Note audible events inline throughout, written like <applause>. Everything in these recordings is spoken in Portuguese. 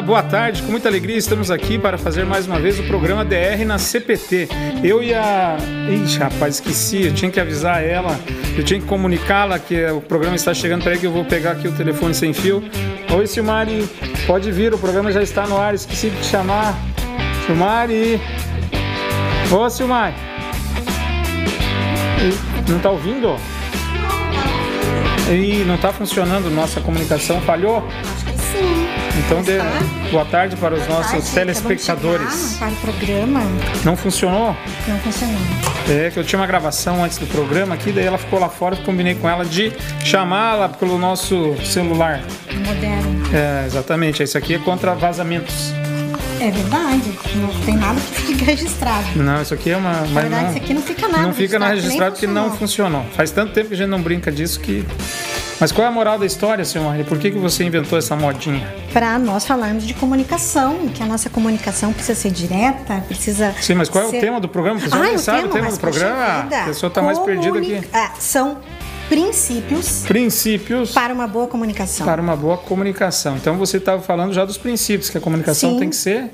Boa tarde. Com muita alegria estamos aqui para fazer mais uma vez o programa DR na CPT. Eu e a. Ixi, rapaz, esqueci. Eu tinha que avisar ela. Eu tinha que comunicá-la que o programa está chegando. Peraí que eu vou pegar aqui o telefone sem fio. Oi, Silmari. Pode vir, o programa já está no ar. Esqueci de te chamar. Silmari. Ô, Silmari. Não está ouvindo? E não está funcionando nossa comunicação. Falhou? Acho que sim. Então, de... Boa tarde para os Boa nossos tarde, telespectadores. Para o programa, Não funcionou? não funcionou. É que eu tinha uma gravação antes do programa aqui, daí ela ficou lá fora, eu combinei com ela de chamá-la pelo nosso celular. Moderno. É, exatamente, isso aqui é contra vazamentos. É verdade. Não tem nada que fique registrado. Não, isso aqui é uma. Na verdade, não, isso aqui não fica nada. não fica na nem registrado porque não funcionou. Faz tanto tempo que a gente não brinca disso que. Mas qual é a moral da história, senhor Maria? Por que, que você inventou essa modinha? Para nós falarmos de comunicação, que a nossa comunicação precisa ser direta, precisa. Sim, mas qual é o ser- tema do programa? A pessoa Ah, nem o sabe o tema do programa. vida, A pessoa está mais perdida aqui. Ah, são princípios Princípios para uma boa comunicação. para uma boa comunicação. Então você estava falando já dos princípios, que a comunicação Sim. tem que ser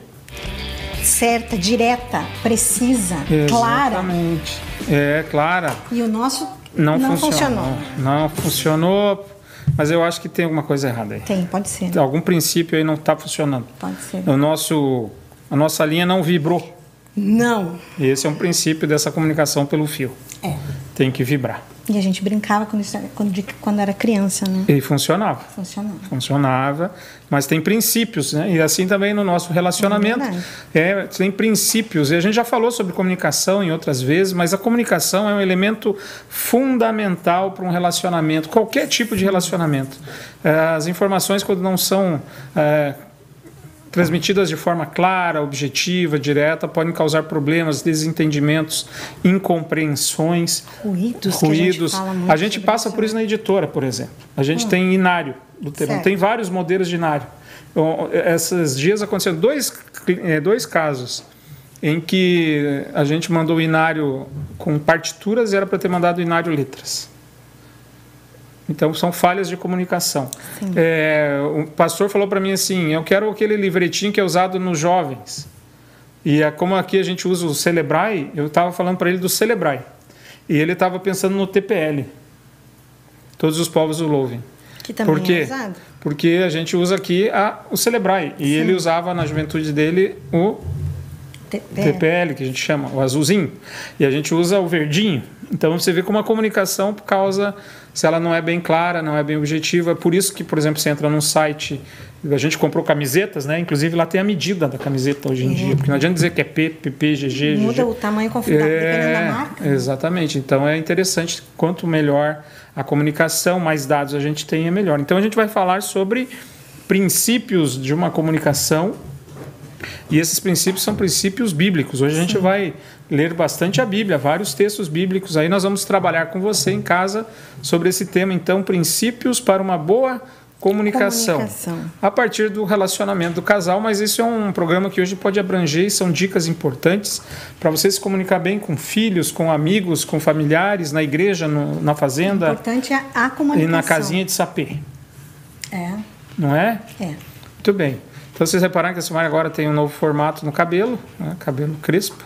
Certa, direta, precisa, clara. Exatamente. É, clara. E o nosso Não, não funcionou. funcionou. Não funcionou, mas eu acho que tem alguma coisa errada aí. Tem, pode ser. Algum princípio aí não está funcionando. Pode ser. O nosso, a nossa linha não vibrou. Não. Esse é um princípio dessa comunicação pelo fio. É. Tem que vibrar. E a gente brincava quando, quando, quando era criança, né? E funcionava. Funcionava. Funcionava, mas tem princípios, né? E assim também no nosso relacionamento. É. É, tem princípios. E a gente já falou sobre comunicação em outras vezes, mas a comunicação é um elemento fundamental para um relacionamento, qualquer tipo de relacionamento. É, As informações, quando não são é, transmitidas de forma clara, objetiva, direta, podem causar problemas, desentendimentos, incompreensões Ruídos, ruídos. a gente A gente passa por isso na editora, por exemplo. A gente tem inário do. Certo. Tem vários modelos de inário. Então, esses dias aconteceram dois, eh, dois casos em que a gente mandou o inário com partituras e era para ter mandado o inário letras. Então são falhas de comunicação. É, o pastor falou para mim assim: eu quero aquele livretinho que é usado nos jovens. E é como aqui a gente usa o Celebrai, eu estava falando para ele do Celebrai. E ele estava pensando no TPL. Todos os povos o louvem. Que também Por quê? é usado. Porque a gente usa aqui a, o Celebrai. E ele usava na juventude dele o é. TPL, que a gente chama, o azulzinho. E a gente usa o verdinho. Então você vê como a comunicação, por causa, se ela não é bem clara, não é bem objetiva, é por isso que, por exemplo, você entra num site, a gente comprou camisetas, né? Inclusive lá tem a medida da camiseta hoje em dia, porque não adianta dizer que é P, PP, GG, Uhum. Muda GG. o tamanho conforme dependendo da É, marca. exatamente. Então é interessante, quanto melhor a comunicação, mais dados a gente tem, é melhor. Então a gente vai falar sobre princípios de uma comunicação e esses princípios são princípios bíblicos. Hoje a gente vai ler bastante a Bíblia, vários textos bíblicos. Aí nós vamos trabalhar com você em casa sobre esse tema. Então, princípios para uma boa comunicação. Comunicação. A partir do relacionamento do casal, mas isso é um programa que hoje pode abranger e são dicas importantes para você se comunicar bem com filhos, com amigos, com familiares, na igreja, no- na O fazenda importante é a comunicação. e na casinha de sapê. É, Não é? é. Muito bem. Então vocês repararam que a Silmar agora tem um novo formato no cabelo, né? cabelo crespo,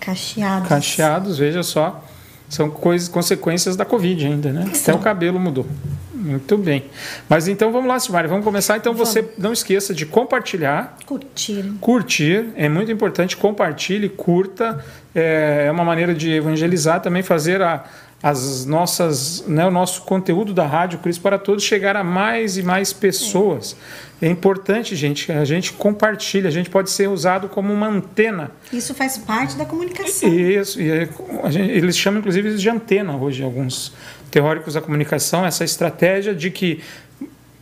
Cacheados. cacheados, veja só. São coisas, consequências da Covid ainda, né? Até o cabelo mudou. Muito bem. Mas então vamos lá, Silmar, vamos começar. Então você não esqueça de compartilhar, Curtir. curtir, é muito importante, compartilhe, curta, é é uma maneira de evangelizar, também fazer a, as nossas, né, o nosso conteúdo da Rádio Cristo para Todos chegar a mais e mais pessoas. É importante, gente, a gente compartilha, a gente pode ser usado como uma antena. Isso faz parte da comunicação. Isso, e é- a gente- eles chamam inclusive de antena hoje, alguns teóricos da comunicação, essa estratégia de que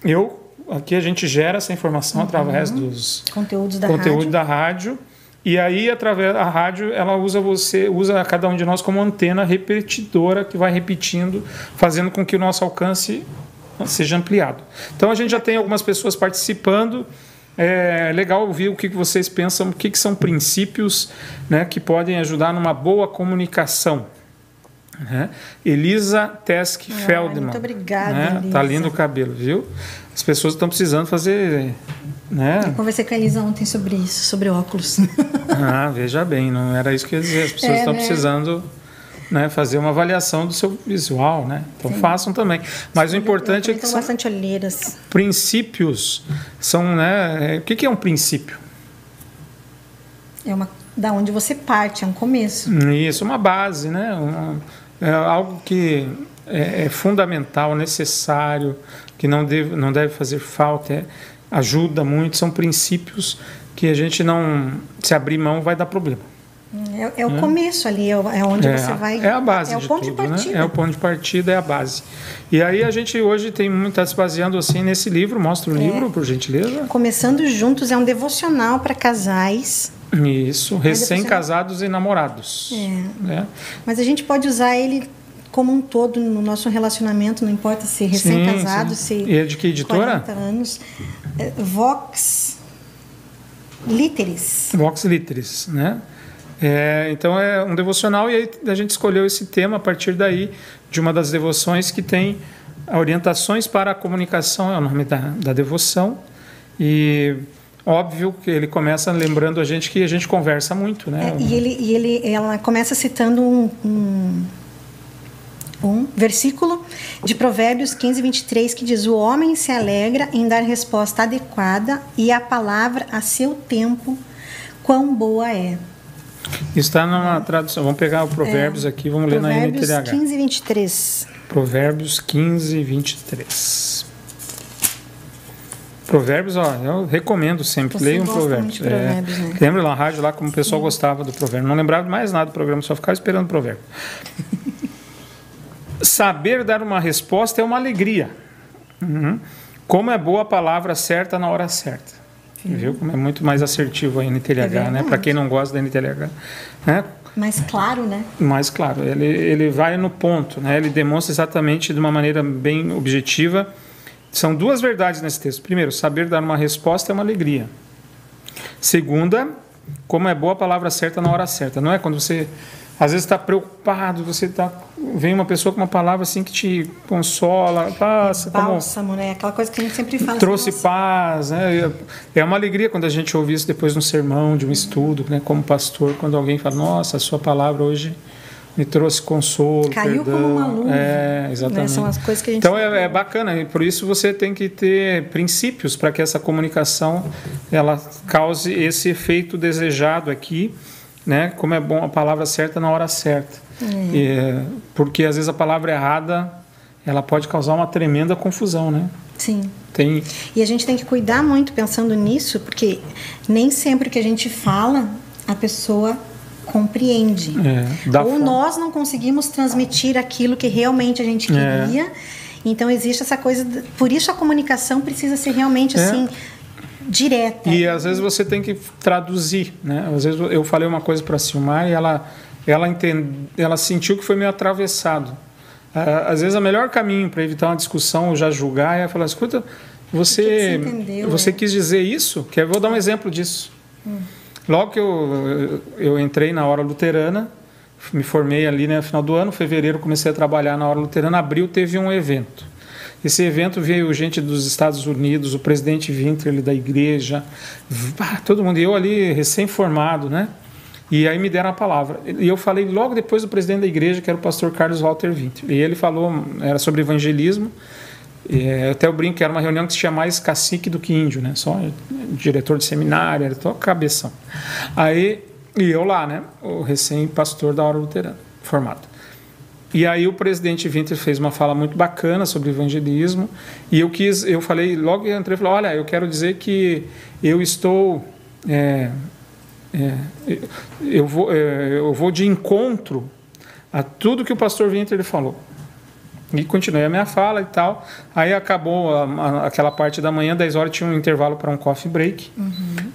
eu, aqui a gente gera essa informação através dos Conteúdos da conteúdo rádio. da rádio. E aí, através da rádio, ela usa você, usa cada um de nós como antena repetidora que vai repetindo, fazendo com que o nosso alcance seja ampliado. Então a gente já tem algumas pessoas participando. É legal ouvir o que vocês pensam, o que, são princípios né, que podem ajudar numa boa comunicação. Né? Elisa Tesk Feldman. muito obrigada, Né? Elisa. Tá lindo o cabelo, viu? As pessoas estão precisando fazer. Né? Eu conversei com a Elisa ontem sobre isso, sobre óculos. <laughs> Ah, veja bem, não era isso que eu ia dizer. As pessoas É, estão né? precisando né, fazer uma avaliação do seu visual, né? Então façam também. Mas o importante é que São bastante olheiras. princípios. São, né? é, O que que é um princípio? É uma da onde você parte, é um começo. Isso, uma base, né? Uma- é algo que é, é fundamental, necessário, que não deve, não deve fazer falta, é- ajuda muito, são princípios que a gente não, se abrir mão, vai dar problema. É, é o começo ali, é é onde é, você vai. é a base É o de ponto tudo, de partida. né? É o ponto de partida, é a base. E aí a gente hoje tem muito tá se baseando assim nesse livro, mostra o É. livro, por gentileza. Começando juntos é um devocional para casais, Isso, recém-casados e namorados. É. né? mas a gente pode usar ele como um todo no nosso relacionamento, não importa se recém-casado, se E é de que editora? 40 anos. É, Vox Literis. Vox Literis, né? É, então é um devocional e aí a gente escolheu esse tema a partir daí de uma das devoções que tem orientações para a comunicação, é o nome da, da devoção e óbvio que ele começa lembrando a gente que a gente conversa muito, né? É, e ele, e ele, ela começa citando um, um, um versículo de Provérbios 15, 23, que diz: O homem se alegra em dar resposta adequada e a palavra a seu tempo, quão boa é. Está numa tradução. Vamos pegar o Provérbios aqui, vamos ler na É. Provérbios NTDH. 15, 23. Provérbios 15, 23. Provérbios, ó, eu recomendo sempre, leiam gosta Provérbios. Provérbios, né? Lembra lá na rádio, lá como o pessoal gostava do Provérbio. Não lembrava mais nada do programa, só ficava esperando o Provérbio. Saber dar uma resposta é uma alegria. Uhum. Como é boa a palavra certa na hora certa. Viu? Como é muito mais assertivo a NTLH, né? verdade. Para quem não gosta da NTLH. Né? Mas claro, né? Mas, claro, ele, ele vai no ponto, né? ele demonstra exatamente de uma maneira bem objetiva. São duas verdades nesse texto. Primeiro, saber dar uma resposta é uma alegria. Segunda, como é boa a palavra certa na hora certa. Não é quando você, às vezes, está preocupado, você tá, vem uma pessoa com uma palavra assim que te consola, passa, como Bálsamo, né? Aquela coisa que a gente sempre fala. trouxe assim, paz, né? É uma alegria quando a gente ouve isso depois de um sermão, de um estudo, né? Como pastor, quando alguém fala, nossa, a sua palavra hoje me trouxe consolo, Caiu perdão. como uma luva, É, né? exatamente. São as coisas que a gente Então é, é bacana e por isso você tem que ter princípios para que essa comunicação ela cause esse efeito desejado aqui, né? Como é bom a palavra certa na hora certa. E, é, porque às vezes a palavra errada ela pode causar uma tremenda confusão, né? Sim. Tem E a gente tem que cuidar muito pensando nisso, porque nem sempre que a gente fala, a pessoa compreende. É, Ou forma- nós não conseguimos transmitir aquilo que realmente a gente É. queria. Então existe essa coisa. Por isso a comunicação precisa ser realmente É. assim direta. E às vezes você tem que traduzir, né? Às vezes eu falei uma coisa para a Silmar e ela ela entende, ela sentiu que foi meio atravessado. Ah, Às vezes o melhor caminho para evitar uma discussão ou já julgar é falar, escuta, você que que você entendeu, você é? quis dizer isso? Que eu vou dar um exemplo disso. Logo que eu, eu entrei na hora luterana, me formei ali né, no final do ano, fevereiro comecei a trabalhar na hora luterana, abril teve um evento. Esse evento veio gente dos Estados Unidos, o presidente Winter da igreja, todo mundo, e eu ali recém-formado, né? E aí me deram a palavra. E eu falei logo depois do presidente da igreja, que era o pastor Carlos Walter Winter. E ele falou, era sobre evangelismo, é, até eu brinco que era uma reunião que se tinha mais cacique do que índio, né? Só diretor de seminário, era só cabeção. Aí, e eu lá, né? O recém-pastor da hora luterana, formado. E aí o presidente Winter fez uma fala muito bacana sobre evangelismo e eu quis, eu falei, logo que entrei, falei, olha, eu quero dizer que eu estou, é, é, eu, vou, é, eu vou de encontro a tudo que o pastor Winter ele falou. E continuei a minha fala e tal. Aí acabou a, a, aquela parte da manhã, 10 horas, tinha um intervalo para um coffee break.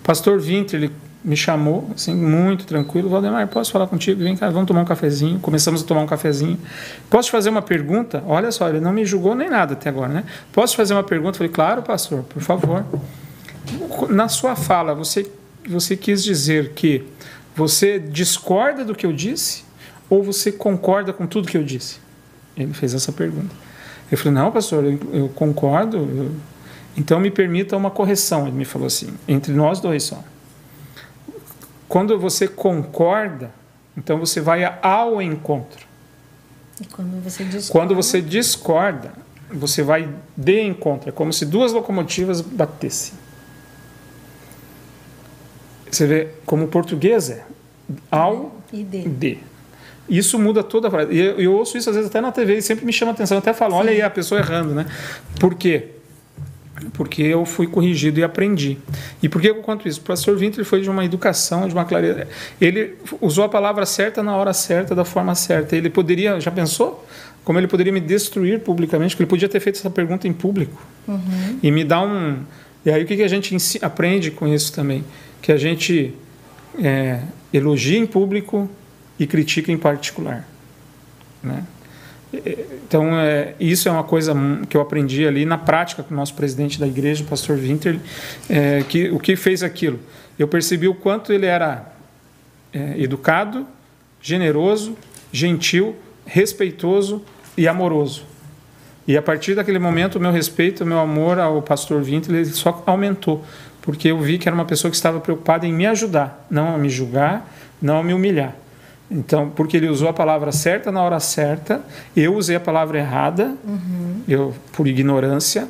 Pastor Winter, ele me chamou, assim, muito tranquilo. Valdemar, posso falar contigo? Vem cá, vamos tomar um cafezinho. Começamos a tomar um cafezinho. Posso te fazer uma pergunta? Olha só, ele não me julgou nem nada até agora, né? Posso te fazer uma pergunta? Eu falei, claro, pastor, por favor. Na sua fala, você, você quis dizer que você discorda do que eu disse? ou você concorda com tudo que eu disse? Ele fez essa pergunta. Eu falei, não, pastor, eu, eu concordo. Eu... Então me permita uma correção. Ele me falou assim, entre nós dois só. Quando você concorda, então você vai ao encontro. E quando você discorda, Quando você discorda, você vai de encontro. É como se duas locomotivas batessem. Você vê como o português é ao e de. de. Isso muda toda a frase. E eu, eu ouço isso às vezes até na TV e sempre me chama a atenção. Eu até falo, olha aí a pessoa errando, né? Por quê? Porque eu fui corrigido e aprendi. E por que eu conto isso? O pastor Vinter foi de uma educação, de uma clareza. Ele usou a palavra certa na hora certa, da forma certa. Ele poderia, já pensou? Como ele poderia me destruir publicamente? Porque ele podia ter feito essa pergunta em público. Uhum. E me dar um. E aí o que que a gente aprende com isso também? Que a gente é, elogia em público e critica em particular. Né? Então, é, isso é uma coisa que eu aprendi ali na prática com o nosso presidente da igreja, o pastor Winter, é, que o que fez aquilo? Eu percebi o quanto ele era é, educado, generoso, gentil, respeitoso e amoroso. E a partir daquele momento, o meu respeito, o meu amor ao pastor Winter, ele só aumentou, porque eu vi que era uma pessoa que estava preocupada em me ajudar, não a me julgar, não a me humilhar. Então, porque ele usou a palavra certa na hora certa, eu usei a palavra errada, eu por ignorância,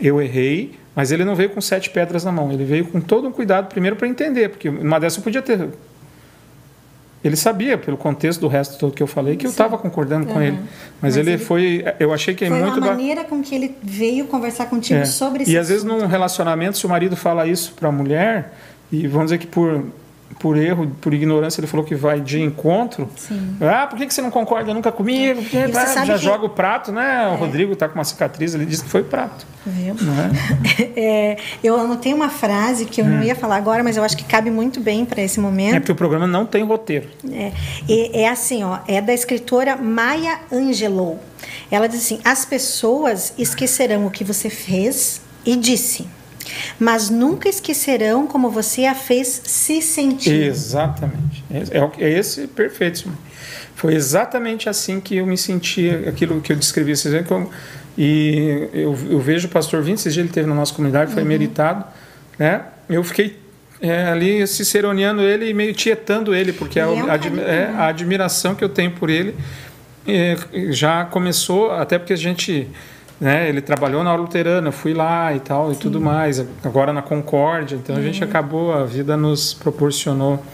eu errei, mas ele não veio com sete pedras na mão, ele veio com todo um cuidado primeiro para entender, porque uma dessas eu podia ter ele sabia, pelo contexto do resto todo que eu falei, que eu estava concordando com Uhum. ele. Mas, Mas ele, ele- foi. Eu achei que é Foi muito. uma ba- maneira com que ele veio conversar contigo é. sobre esse E às vezes num relacionamento, se o marido fala isso para a mulher, e vamos dizer que por, por erro, por ignorância, ele falou que vai de encontro. Sim. Ah, por que, você não concorda nunca comigo? Porque, ah, já que- joga o prato, né? O Rodrigo tá com uma cicatriz, ele disse que foi prato. Viu? Não é? <laughs> É, eu anotei uma frase que eu não ia falar agora, mas eu acho que cabe muito bem para esse é momento. porque o programa não tem roteiro. É, e- é assim, ó, é da escritora Maya Angelou. Ela diz assim: as pessoas esquecerão o que você fez e disse, mas nunca esquecerão como você a fez se sentir. Exatamente. É, é é esse perfeito. Foi exatamente assim que eu me senti, aquilo que eu descrevi. Vocês veem e eu, eu vejo o pastor Vince, esse dia ele teve na nossa comunidade, foi meritado. Né? Eu fiquei é, ali ciceroneando ele e meio tietando ele, porque a, é admi- é, né? a admiração que eu tenho por ele é, já começou, até porque a gente. Né, ele trabalhou na aula luterana, fui lá e tal e tudo mais. Agora na Concórdia, então a Uhum. gente acabou, a vida nos proporcionou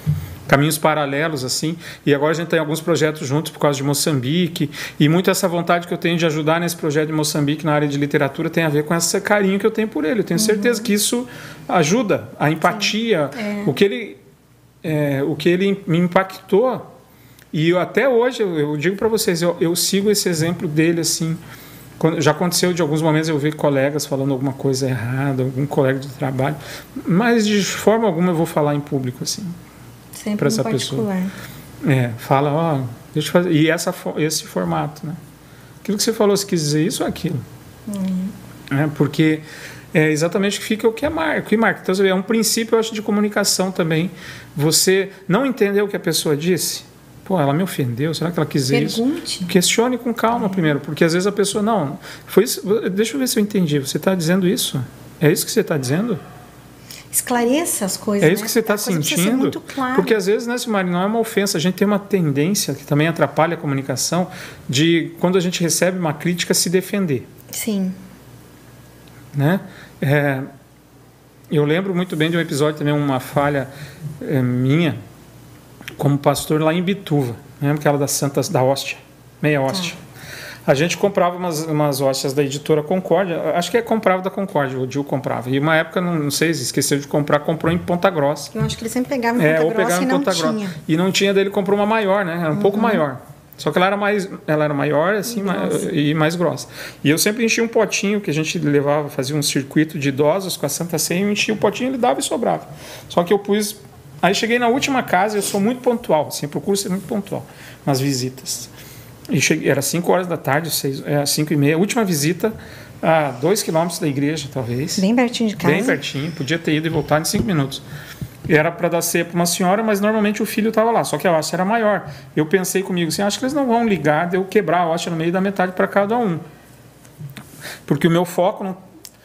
caminhos paralelos assim. E agora a gente tem alguns projetos juntos por causa de Moçambique e muito essa vontade que eu tenho de ajudar nesse projeto de Moçambique na área de literatura tem a ver com esse carinho que eu tenho por ele. Eu tenho certeza que isso ajuda a empatia, o que ele é, o que ele me impactou e eu, até hoje eu, eu digo para vocês eu, eu sigo esse exemplo dele assim já aconteceu de alguns momentos eu ver colegas falando alguma coisa errada algum colega de trabalho mas de forma alguma eu vou falar em público assim Sempre essa pessoa. particular. é, fala ó deixa eu fazer e essa esse formato né aquilo que você falou se quis dizer isso ou aquilo é, porque é exatamente o que fica o que é marca, o que marca. Então, é um princípio, eu acho, de comunicação também. Você não entendeu o que a pessoa disse? Pô, ela me ofendeu, será que ela quis dizer isso? Pergunte. Questione com calma primeiro, porque às vezes a pessoa, não, foi isso, deixa eu ver se eu entendi, você está dizendo isso? É isso que você está dizendo? Esclareça as coisas. É isso né? que você está ser sentindo? claro. Porque às vezes, né, Silmari, não é uma ofensa. A gente tem uma tendência, que também atrapalha a comunicação, de quando a gente recebe uma crítica, se defender. Sim. né? É, eu lembro muito bem de um episódio também, uma falha é, minha, como pastor lá em Bituva, lembra aquela das Santas da Hóstia, meia hóstia. A gente comprava umas, umas hóstias da editora Concórdia, acho que é comprava da Concórdia, o Dil comprava. E uma época, não, não sei, esqueceu de comprar, comprou em Ponta Grossa. Eu acho que ele sempre pegava em É, Ponta ou Grossa pegava e em não Ponta tinha. Grossa. E não tinha dele, comprou uma maior, né? Era um pouco maior. Só que ela era mais, ela era maior assim, ma- grossa. e mais grossa. E eu sempre enchia um potinho que a gente levava, fazia um circuito de idosos com a Santa Ceia, eu enchia o potinho, ele dava e sobrava. Só que eu pus. Aí cheguei na última casa, eu sou muito pontual, assim, procuro ser muito pontual nas visitas. E cheguei, era 5 horas da tarde, 5 e meia, última visita a 2 quilômetros da igreja, talvez. Bem pertinho de casa. Bem pertinho, podia ter ido e voltado em cinco minutos. era para dar ceia para uma senhora, mas normalmente o filho estava lá, só que a hóstia era maior. Eu pensei comigo assim, acho que eles não vão ligar de eu quebrar a hóstia no meio da metade para cada um. Porque o meu foco não,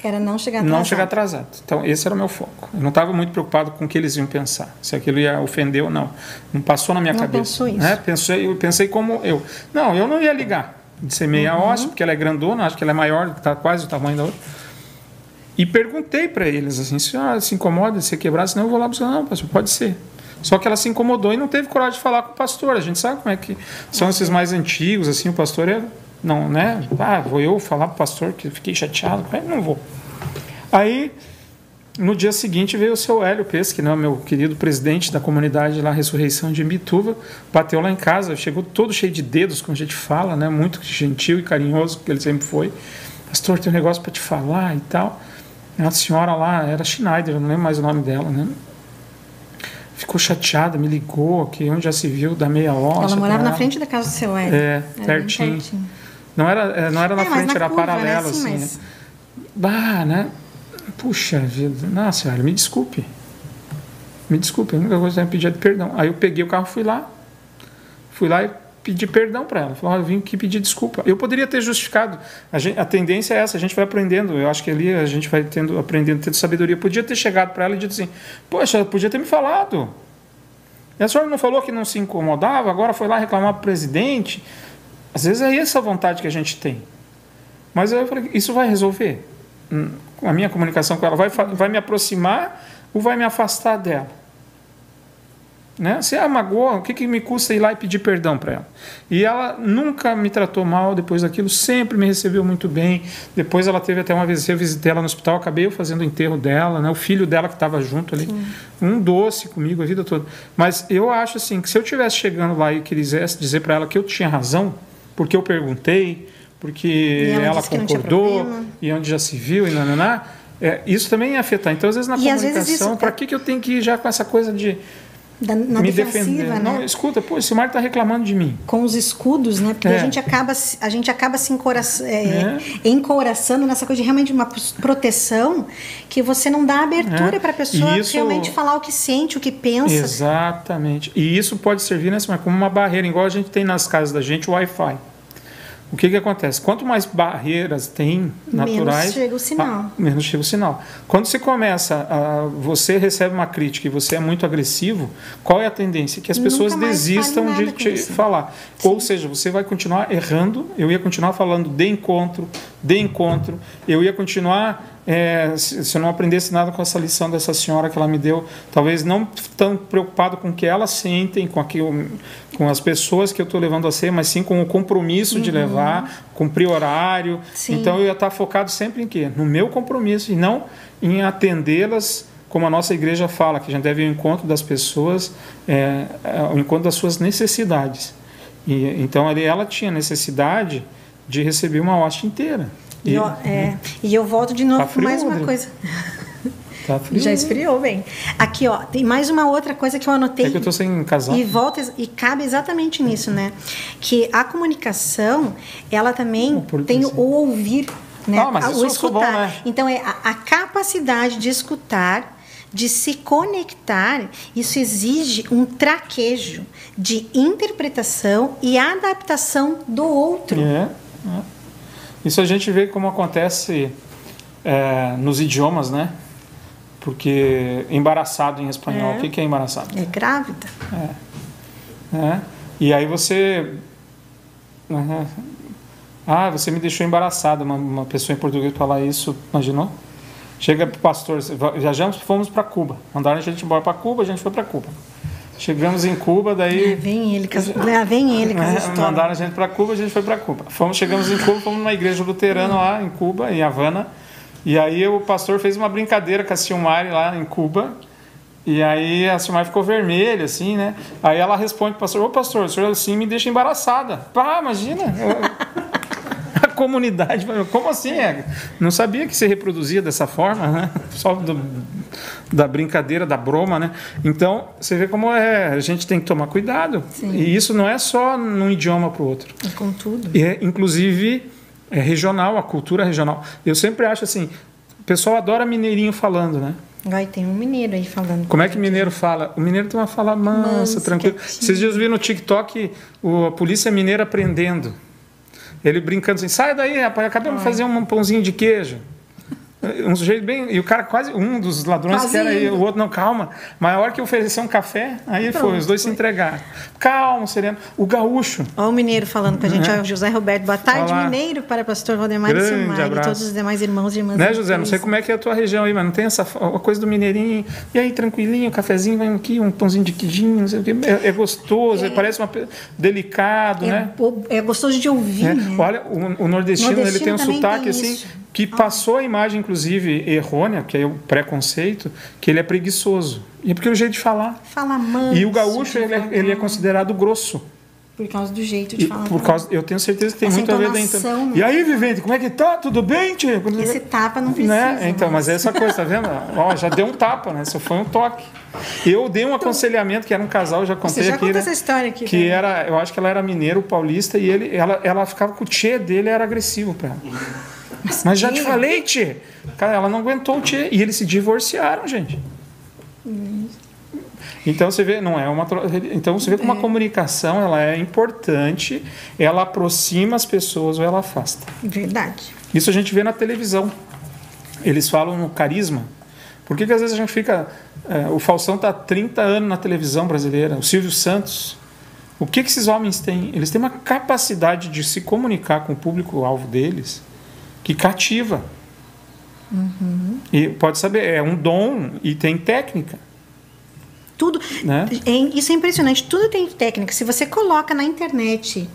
era não chegar atrasado. Não chegar atrasado. Então, esse era o meu foco. Eu não estava muito preocupado com o que eles iam pensar, se aquilo ia ofender ou não. Não passou na minha não cabeça. Pensou isso. Né? Pensei, eu pensei como eu. Não, eu não ia ligar de ser meia uhum. óssea, porque ela é grandona, acho que ela é maior, está quase o tamanho da outra. E perguntei para eles assim, se ah, se incomoda de ser quebrado, senão eu vou lá buscar. Não, pastor, pode ser. Só que ela se incomodou e não teve coragem de falar com o pastor. A gente sabe como é que são esses mais antigos, assim, o pastor é, não, né? Ah, vou eu falar para o pastor que fiquei chateado? Não vou. Aí, no dia seguinte, veio o seu Hélio Pesque, né, meu querido presidente da comunidade lá, Ressurreição de Imbituva, bateu lá em casa, chegou todo cheio de dedos, como a gente fala, né, muito gentil e carinhoso, que ele sempre foi. Pastor, tem um negócio para te falar e tal. A senhora lá, era Schneider, não lembro mais o nome dela, né? Ficou chateada, me ligou, que onde já se viu da meia hora. Ela morava na frente da casa do seu Hélio. É, pertinho. Não era, é, não era na é, frente, na era curva, paralelo, né? assim, mas... né? Bah, né? Puxa vida, nossa, senhora, me desculpe. Me desculpe, a única coisa que eu pedir é perdão. Aí eu peguei o carro, fui lá, fui lá e pedi perdão para ela. Falei, eu vim aqui pedir desculpa. Eu poderia ter justificado. A, gente, a, tendência é essa, a gente vai aprendendo. Eu acho que ali a gente vai tendo, aprendendo, tendo sabedoria. Eu podia ter chegado para ela e dito assim: Poxa, podia ter me falado. E a senhora não falou que não se incomodava, agora foi lá reclamar para o presidente. Às vezes é essa vontade que a gente tem. Mas eu falei: Isso vai resolver? Hum, a minha comunicação com ela vai, vai me aproximar ou vai me afastar dela? Né? Se ela magoou, o que, que me custa ir lá e pedir perdão para ela? E ela nunca me tratou mal depois daquilo, sempre me recebeu muito bem. Depois ela teve até uma vez, eu visitei ela no hospital, acabei fazendo o enterro dela, né? o filho dela que estava junto ali, Sim. um doce comigo a vida toda. Mas eu acho assim que se eu tivesse chegando lá e quisesse dizer para ela que eu tinha razão, porque eu perguntei, porque ela, ela concordou, e onde já se viu, e nananá, é, isso também ia afetar. Então, às vezes, na e comunicação, para é... que, que eu tenho que ir já com essa coisa de da, na me defender. Né? Não, escuta, pô, esse Mário está reclamando de mim. Com os escudos, né? Porque é. a gente acaba, a gente acaba se encoraçando, é, é. encoraçando nessa coisa de realmente uma proteção que você não dá abertura é. para a pessoa isso... realmente falar o que sente, o que pensa. Exatamente. E isso pode servir nessa, como uma barreira, igual a gente tem nas casas da gente, o Wi-Fi. O que, que acontece? Quanto mais barreiras tem naturais, menos chega o sinal. A, menos chega o sinal. Quando você começa, a, você recebe uma crítica e você é muito agressivo, qual é a tendência? Que as pessoas desistam de te falar. Sim. Ou seja, você vai continuar errando, eu ia continuar falando de encontro, de encontro, eu ia continuar é, se, se, eu não aprendesse nada com essa lição dessa senhora que ela me deu, talvez não tão preocupado com o que elas sentem, com, aquilo, com as pessoas que eu estou levando a ser, mas sim com o compromisso uhum. de levar, cumprir horário. Sim. Então eu ia estar focado sempre em quê? No meu compromisso e não em atendê-las como a nossa igreja fala, que a gente deve ir ao encontro das pessoas, é, ao encontro das suas necessidades. E, então ali ela tinha necessidade de receber uma hóstia inteira. E, eu, é, e eu volto de novo tá com mais uma coisa. <laughs> Tá frio. Já esfriou bem. Aqui, ó, tem mais uma outra coisa que eu anotei. É que eu tô sem casal. E volta e cabe exatamente nisso, né? Que a comunicação, ela também oh, tem o ouvir, né? Ah, mas o escutar. Bom, né? Então é a, a capacidade de escutar de se conectar, isso exige um traquejo de interpretação e adaptação do outro. É, é. Isso a gente vê como acontece é, nos idiomas, né? Porque embaraçado em espanhol, é. o que, que é embaraçado? É grávida. É. é. E aí você. Né? Ah, você me deixou embaraçada. Uma, uma pessoa em português falar isso, imaginou? Chega para o pastor, viajamos, fomos para Cuba. Mandaram a gente embora para Cuba, a gente foi para Cuba. Chegamos em Cuba, daí. É, vem ele, é, vem ele com as histórias. Mandaram a gente para Cuba, a gente foi para Cuba. Fomos, chegamos em Cuba, fomos numa igreja luterana lá em Cuba, em Havana. E aí o pastor fez uma brincadeira com a Silmari lá em Cuba. E aí a Silmari ficou vermelha, assim, né? Aí ela responde pro pastor: Ô pastor, o senhor assim me deixa embaraçada. Pá, imagina. Comunidade. Como assim? É? Não sabia que se reproduzia dessa forma, né? <laughs> Só do, da brincadeira, da broma, né? Então, você vê como é, a gente tem que tomar cuidado. Sim. E isso não é só num idioma para o outro. É com tudo. É, inclusive, é regional, a cultura regional. Eu sempre acho assim, o pessoal adora mineirinho falando, né? Vai, tem um mineiro aí falando. Como é que mineiro fala? O mineiro tem uma fala mansa, Manso, tranquilo. quietinho. Esses dias eu vi no TikTok o, a polícia mineira prendendo. Ele brincando assim, sai daí, rapaz, acabei de fazer um pãozinho de queijo. <laughs> Um sujeito bem. E o cara quase. Um dos ladrões Quase que era indo. o outro, não, calma. Mas a hora que ofereceu um café, aí foi, Pronto, os dois se entregaram. Calma, sereno. O gaúcho. Ó, o mineiro falando com a gente, ó, o José Roberto. Boa tarde, Olá. mineiro, para pastor Valdemar e Grande Silmar e abraço. todos os demais irmãos e irmãs. Né, José? Não sei como é que é a tua região aí, mas não tem essa a coisa do mineirinho. E aí, tranquilinho, cafezinho, vai aqui, um pãozinho de queijinho, não sei o quê. É, é gostoso, parece uma, delicado, É, né? é gostoso de ouvir, É. né? Olha, o, o nordestino, ele Nordestino tem um sotaque tem assim. Que passou a imagem, inclusive, errônea, que é o preconceito, que ele é preguiçoso. E é porque é o jeito de falar. Fala manso. E o gaúcho, ele é, ele é considerado grosso. Por causa do jeito de E falar. por causa, eu tenho certeza que tem Essa muito a ver dentro. né? E aí, Vivente, como é que tá? Tudo bem, tia? Esse tapa não precisa. Né? Então, mas é essa coisa, tá vendo? Ó, já deu um tapa, né? Isso foi um toque. Eu dei um aconselhamento que era um casal, eu já contei Você já aqui, contou né? essa história aqui. que né? era, eu acho que ela era mineiro paulista e ele, ela, ela ficava com o tchê dele era agressivo para ela. Mas, já te falei, tchê. Cara, ela não aguentou o tchê e eles se divorciaram, gente. Então você vê, não é uma então você vê como a comunicação ela é importante, ela aproxima as pessoas ou ela afasta. Verdade. Isso a gente vê na televisão. Eles falam no carisma. Por que, que às vezes a gente fica. é, o Faustão está há 30 anos na televisão brasileira, o Silvio Santos. O que, que esses homens têm? Eles têm uma capacidade de se comunicar com o público-alvo deles que cativa. E pode saber, é um dom e tem técnica. Tudo. Né? É, isso é impressionante. Tudo tem técnica. Se você coloca na internet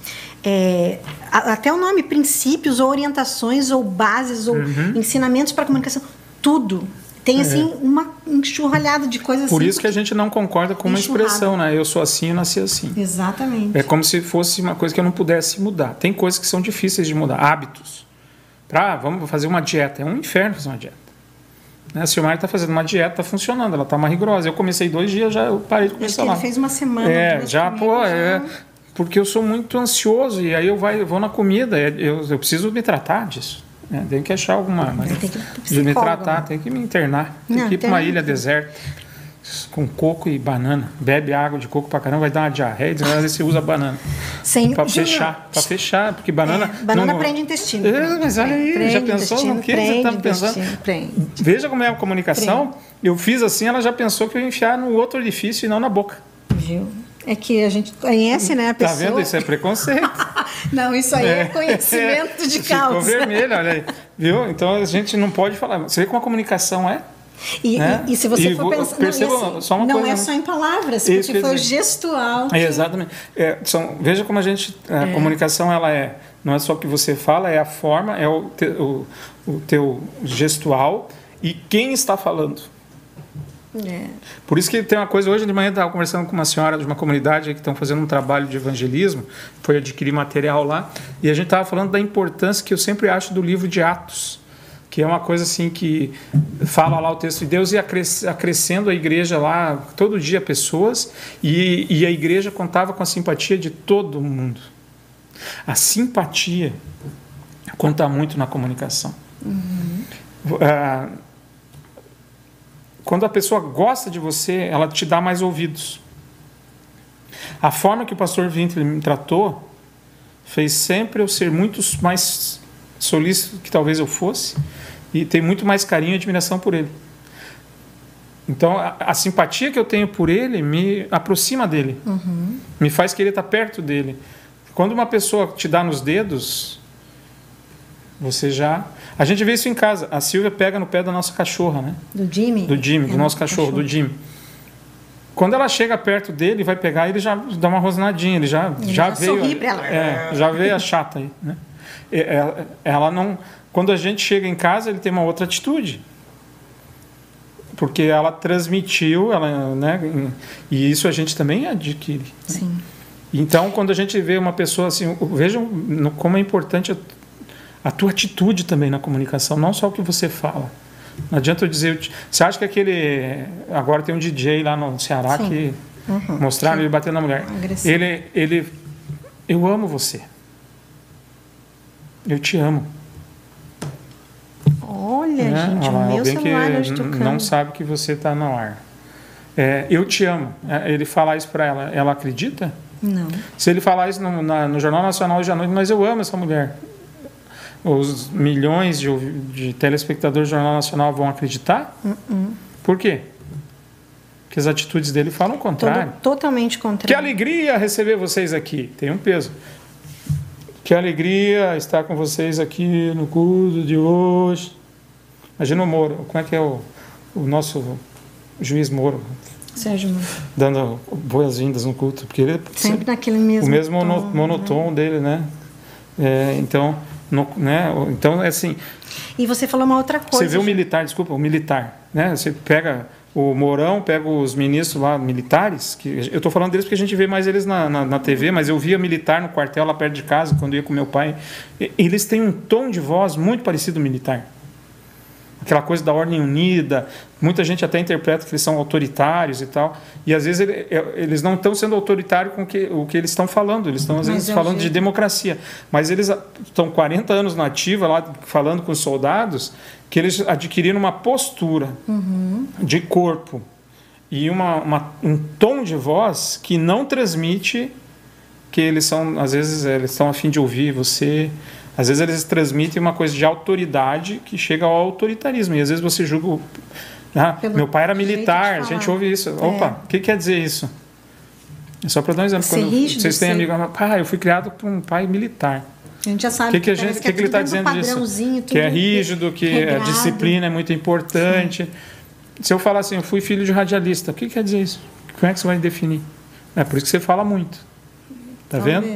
é, até o nome, princípios ou orientações ou bases ou Uhum. ensinamentos para comunicação, tudo. Tem assim uma enxurralhada de coisas É. Por assim. isso que a gente não concorda com uma expressão, né? Eu sou assim, eu nasci assim. Exatamente. É como se fosse uma coisa que eu não pudesse mudar. Tem coisas que são difíceis de mudar, hábitos. Pra, vamos fazer uma dieta. É um inferno fazer uma dieta. Né? A Silmar está fazendo uma dieta, está funcionando, ela está mais rigorosa. Eu comecei dois dias, já eu parei de começar lá. ele fez uma semana. É, já, comigo, pô, já. é. Porque eu sou muito ansioso e aí eu, vai, eu vou na comida. é, Eu, eu preciso me tratar disso. Né? Tenho que achar alguma. Mas, Tem que de me tratar, né? tem que me internar. Tem Não, que ir para uma tem- ilha deserta com coco e banana. Bebe água de coco pra caramba, vai dar uma diarreia, às vezes você usa banana. Sem, Para Júnior, fechar, para fechar, porque banana. É, banana não- prende intestino. É, mas olha aí, Prende já pensou no que você prende está pensando? Prende. Veja como é a comunicação. Eu fiz assim, ela já pensou que eu ia enfiar no outro orifício e não na boca. Viu? É que a gente conhece, né, a Tá pessoa. vendo? Isso é preconceito. <laughs> Não, isso aí é, conhecimento de Ficou causa. vermelho, olha aí. Viu? Então a gente não pode falar. Você vê como a comunicação é? E, né? e- e se você E for pensar. perceba não, assim, só uma não coisa, é né? só em palavras, Isso porque quer foi o dizer- gestual. É, exatamente. É, são, veja como a gente. A comunicação ela é. Não é só o que você fala, é a forma, é o, te, o, o teu gestual e quem está falando. É. Por isso que tem uma coisa, hoje de manhã eu estava conversando com uma senhora de uma comunidade que estão fazendo um trabalho de evangelismo, foi adquirir material lá, e a gente estava falando da importância que eu sempre acho do livro de Atos, que é uma coisa assim que fala lá o texto de Deus e acres- acrescendo a igreja lá todo dia pessoas, e, e a igreja contava com a simpatia de todo mundo. A simpatia conta muito na comunicação. Ah, quando a pessoa gosta de você, ela te dá mais ouvidos. A forma que o pastor Vinter me tratou fez sempre eu ser muito mais solícito que talvez eu fosse e ter muito mais carinho e admiração por ele. Então, a, a simpatia que eu tenho por ele me aproxima dele, me faz querer estar perto dele. Quando uma pessoa te dá nos dedos, você já. A gente vê isso em casa. A Silvia pega no pé da nossa cachorra, né? Do Jimmy? Do Jimmy, É, do nosso cachorro, do Jimmy. Quando ela chega perto dele, vai pegar, ele já dá uma rosnadinha, ele já, Ele já já veio. sorri pra ela. É, já veio a chata aí, né? É, Ela não. Quando a gente chega em casa, ele tem uma outra atitude. Porque ela transmitiu, ela, né? E isso a gente também adquire. Sim. Então, quando a gente vê uma pessoa assim, vejam como é importante a, tua atitude também na comunicação, não só o que você fala. Não adianta eu dizer, você acha que aquele agora tem um DJ lá no Ceará Sim. que Uhum. mostraram ele batendo na mulher. Agressivo. Ele, ele, eu amo você. Eu te amo. Olha Olha, gente, o meu celular que tocando. não sabe que você está no ar. É, eu te amo. É, Ele falar isso para ela, ela acredita? Não. Se ele falar isso no, na- no Jornal Nacional hoje à noite, mas eu amo essa mulher. Os milhões de, de telespectadores do Jornal Nacional vão acreditar? Uh-uh. Por quê? Porque as atitudes dele falam o contrário. Todo, totalmente Que contrário. alegria receber vocês aqui. Tem um peso. Que alegria estar com vocês aqui no culto de hoje. Imagina o Moro. Como é que é o, o nosso juiz Moro Sérgio, dando boas-vindas no culto? Porque ele sempre naquele mesmo o mesmo tom, mono- né? dele, né? É, então, no- né? Então, é assim, E você falou uma outra coisa. você vê o militar, desculpa, o militar, né? Você pega o Mourão, pega os ministros lá militares, que eu estou falando deles porque a gente vê mais eles na, na, na TV, mas eu via militar no quartel lá perto de casa, quando ia com meu pai. Eles têm um tom de voz muito parecido ao militar. Aquela coisa da ordem unida, muita gente até interpreta que eles são autoritários e tal, e às vezes é, eles não estão sendo autoritários com o que, o que eles estão falando, eles estão às vezes é falando de jeito. democracia, mas eles estão 40 anos na ativa lá falando com os soldados que eles adquiriram uma postura de corpo e uma, uma- um tom de voz que não transmite que eles são às vezes eles estão a fim de ouvir você às vezes eles transmitem uma coisa de autoridade que chega ao autoritarismo e às vezes você julga ah, meu pai era militar a gente ouve isso É. opa o que quer dizer isso é só para dar um exemplo quando rígido, vocês têm ser- amigo ah, eu fui criado por um pai militar A gente já sabe. que, que, a gente, que, que ele é está tudo dizendo disso? Que é rígido, que a regrado. disciplina é muito importante. Se eu falar assim, eu fui filho de radialista, o que quer dizer isso? Como é que você vai definir? É por isso que você fala muito. Tá vendo?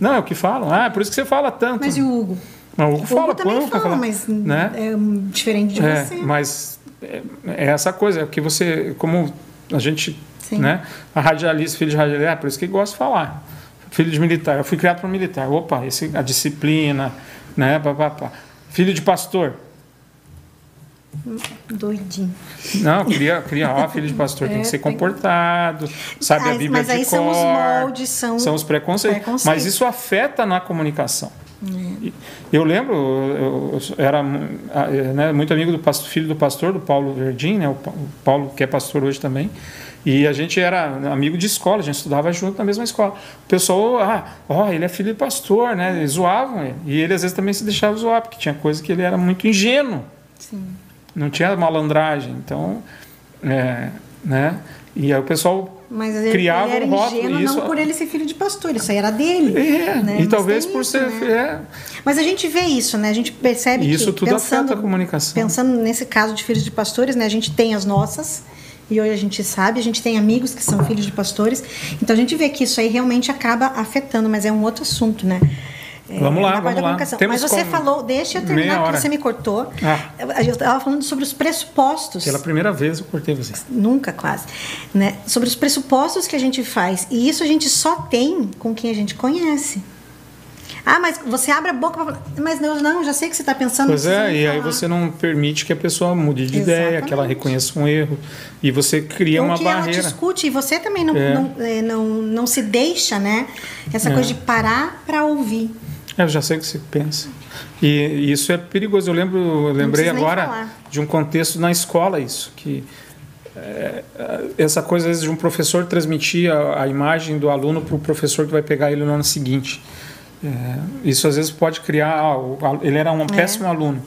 Não, é o que falam. Ah, é por isso que você fala tanto. Mas e o Hugo? Não, o Hugo O fala Hugo também pouco, fala, mas né? é hum, diferente de É, você. mas é, é essa coisa, é que você, como a gente, Sim. né? A radialista, filho de radialista, é por isso que gosta de falar. Filho de militar, eu fui criado por militar. Opa, esse, a disciplina, né? Pá, pá, pá. Filho de pastor. Doidinho. Não, queria, queria ó, filho de pastor tem É, que ser tem- comportado, sabe a Mas- Bíblia mas de aí cor. são os moldes, são- os preconceitos. preconceitos. Mas isso afeta na comunicação. E Eu lembro, eu, era né, muito amigo do pastor, filho do pastor, do Paulo Verdim, né, o Paulo que é pastor hoje também, e a gente era amigo de escola, a gente estudava junto na mesma escola. O pessoal, ah, ó, ele é filho de pastor, né, eles zoavam ele. E ele às vezes também se deixava zoar, porque tinha coisa que ele era muito ingênuo Sim. Não tinha malandragem, então, é, né? E aí o pessoal Mas ele, criava ele era um rótulo ingênuo isso não por ele ser filho de pastor, isso aí era dele. é, né? e Mas talvez por isso, ser né? é, Mas a gente vê isso, né? A gente percebe isso que tudo pensando, afeta a comunicação. Pensando nesse caso de filhos de pastores, né? A gente tem as nossas e hoje a gente sabe, a gente tem amigos que são filhos de pastores. Então a gente vê que isso aí realmente acaba afetando, mas é um outro assunto, né? É, Vamos lá, vamos lá. Temos Mas você falou, deixa eu terminar, porque hora. você me cortou. Ah. Eu estava falando sobre os pressupostos. pela primeira vez eu cortei você. Nunca, quase. Né? Sobre os pressupostos que a gente faz. E isso a gente só tem com quem a gente conhece. Ah, mas você abre a boca para falar. Mas Deus, não, já sei que você está pensando. Pois não é, e aí falar." você não permite que a pessoa mude de ideia, que ela Exatamente. reconheça um erro, e você cria Ou uma que ela barreira. discute e você também não, É. não, é, não, não se deixa, né? Essa É. coisa de parar para ouvir. É, Eu já sei o que você pensa. E, e isso é perigoso. Eu lembro, eu lembrei agora de um contexto na escola isso, que é, essa coisa às vezes de um professor transmitir a, a imagem do aluno para o professor que vai pegar ele no ano seguinte. É, isso às vezes pode criar. ah, ele era um péssimo aluno.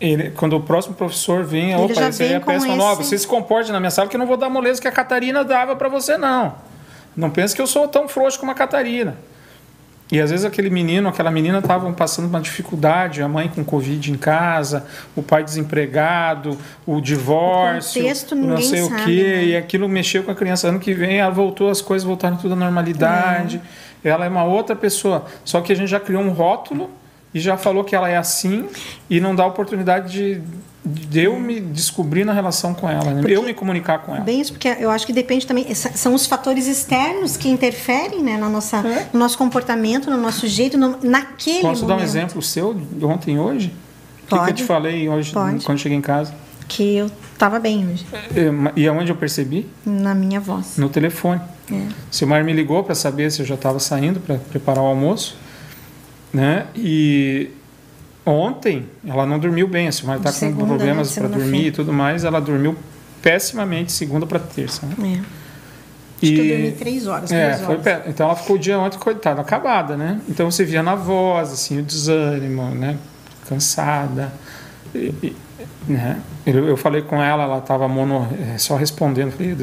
Ele, quando o próximo professor vem, Ele opa, esse aí é péssimo. Não, esse- você se comporte na minha sala que eu não vou dar moleza que a Catarina dava para você, não. Não pense que eu sou tão frouxo como a Catarina. E às vezes aquele menino, aquela menina estavam passando uma dificuldade, a mãe com Covid em casa, o pai desempregado, o divórcio, contexto o não ninguém sei o sabe, quê, né? e aquilo mexeu com a criança. Ano que vem ela voltou, as coisas voltaram tudo à normalidade. Ela é uma outra pessoa. Só que a gente já criou um rótulo e já falou que ela é assim e não dá oportunidade de, de eu me descobrir na relação com ela, né? Eu me comunicar com ela. Bem isso, porque eu acho que depende também. São os fatores externos que interferem né, na nossa, É. no nosso comportamento, no nosso jeito, no, naquele Posso dar um momento. exemplo seu de ontem e hoje? O que eu Pode. te falei hoje Pode. quando cheguei em casa? Que eu estava bem hoje, É, E aonde eu percebi? na minha voz. No telefone. É. Silmar me ligou para saber se eu já estava saindo para preparar o almoço, né? E Ontem, ela não dormiu bem, a Silmar está com problemas né? para dormir e tudo mais, ela dormiu pessimamente segunda para terça. Né? É. Acho que eu dormi três horas, É, foi horas. pé- então ela ficou o dia ontem, coitada, acabada, né? Então você via na voz, assim, o desânimo, né? Cansada. E- e- né? Eu, eu falei com ela, ela estava mono, eh, só respondendo. Falei,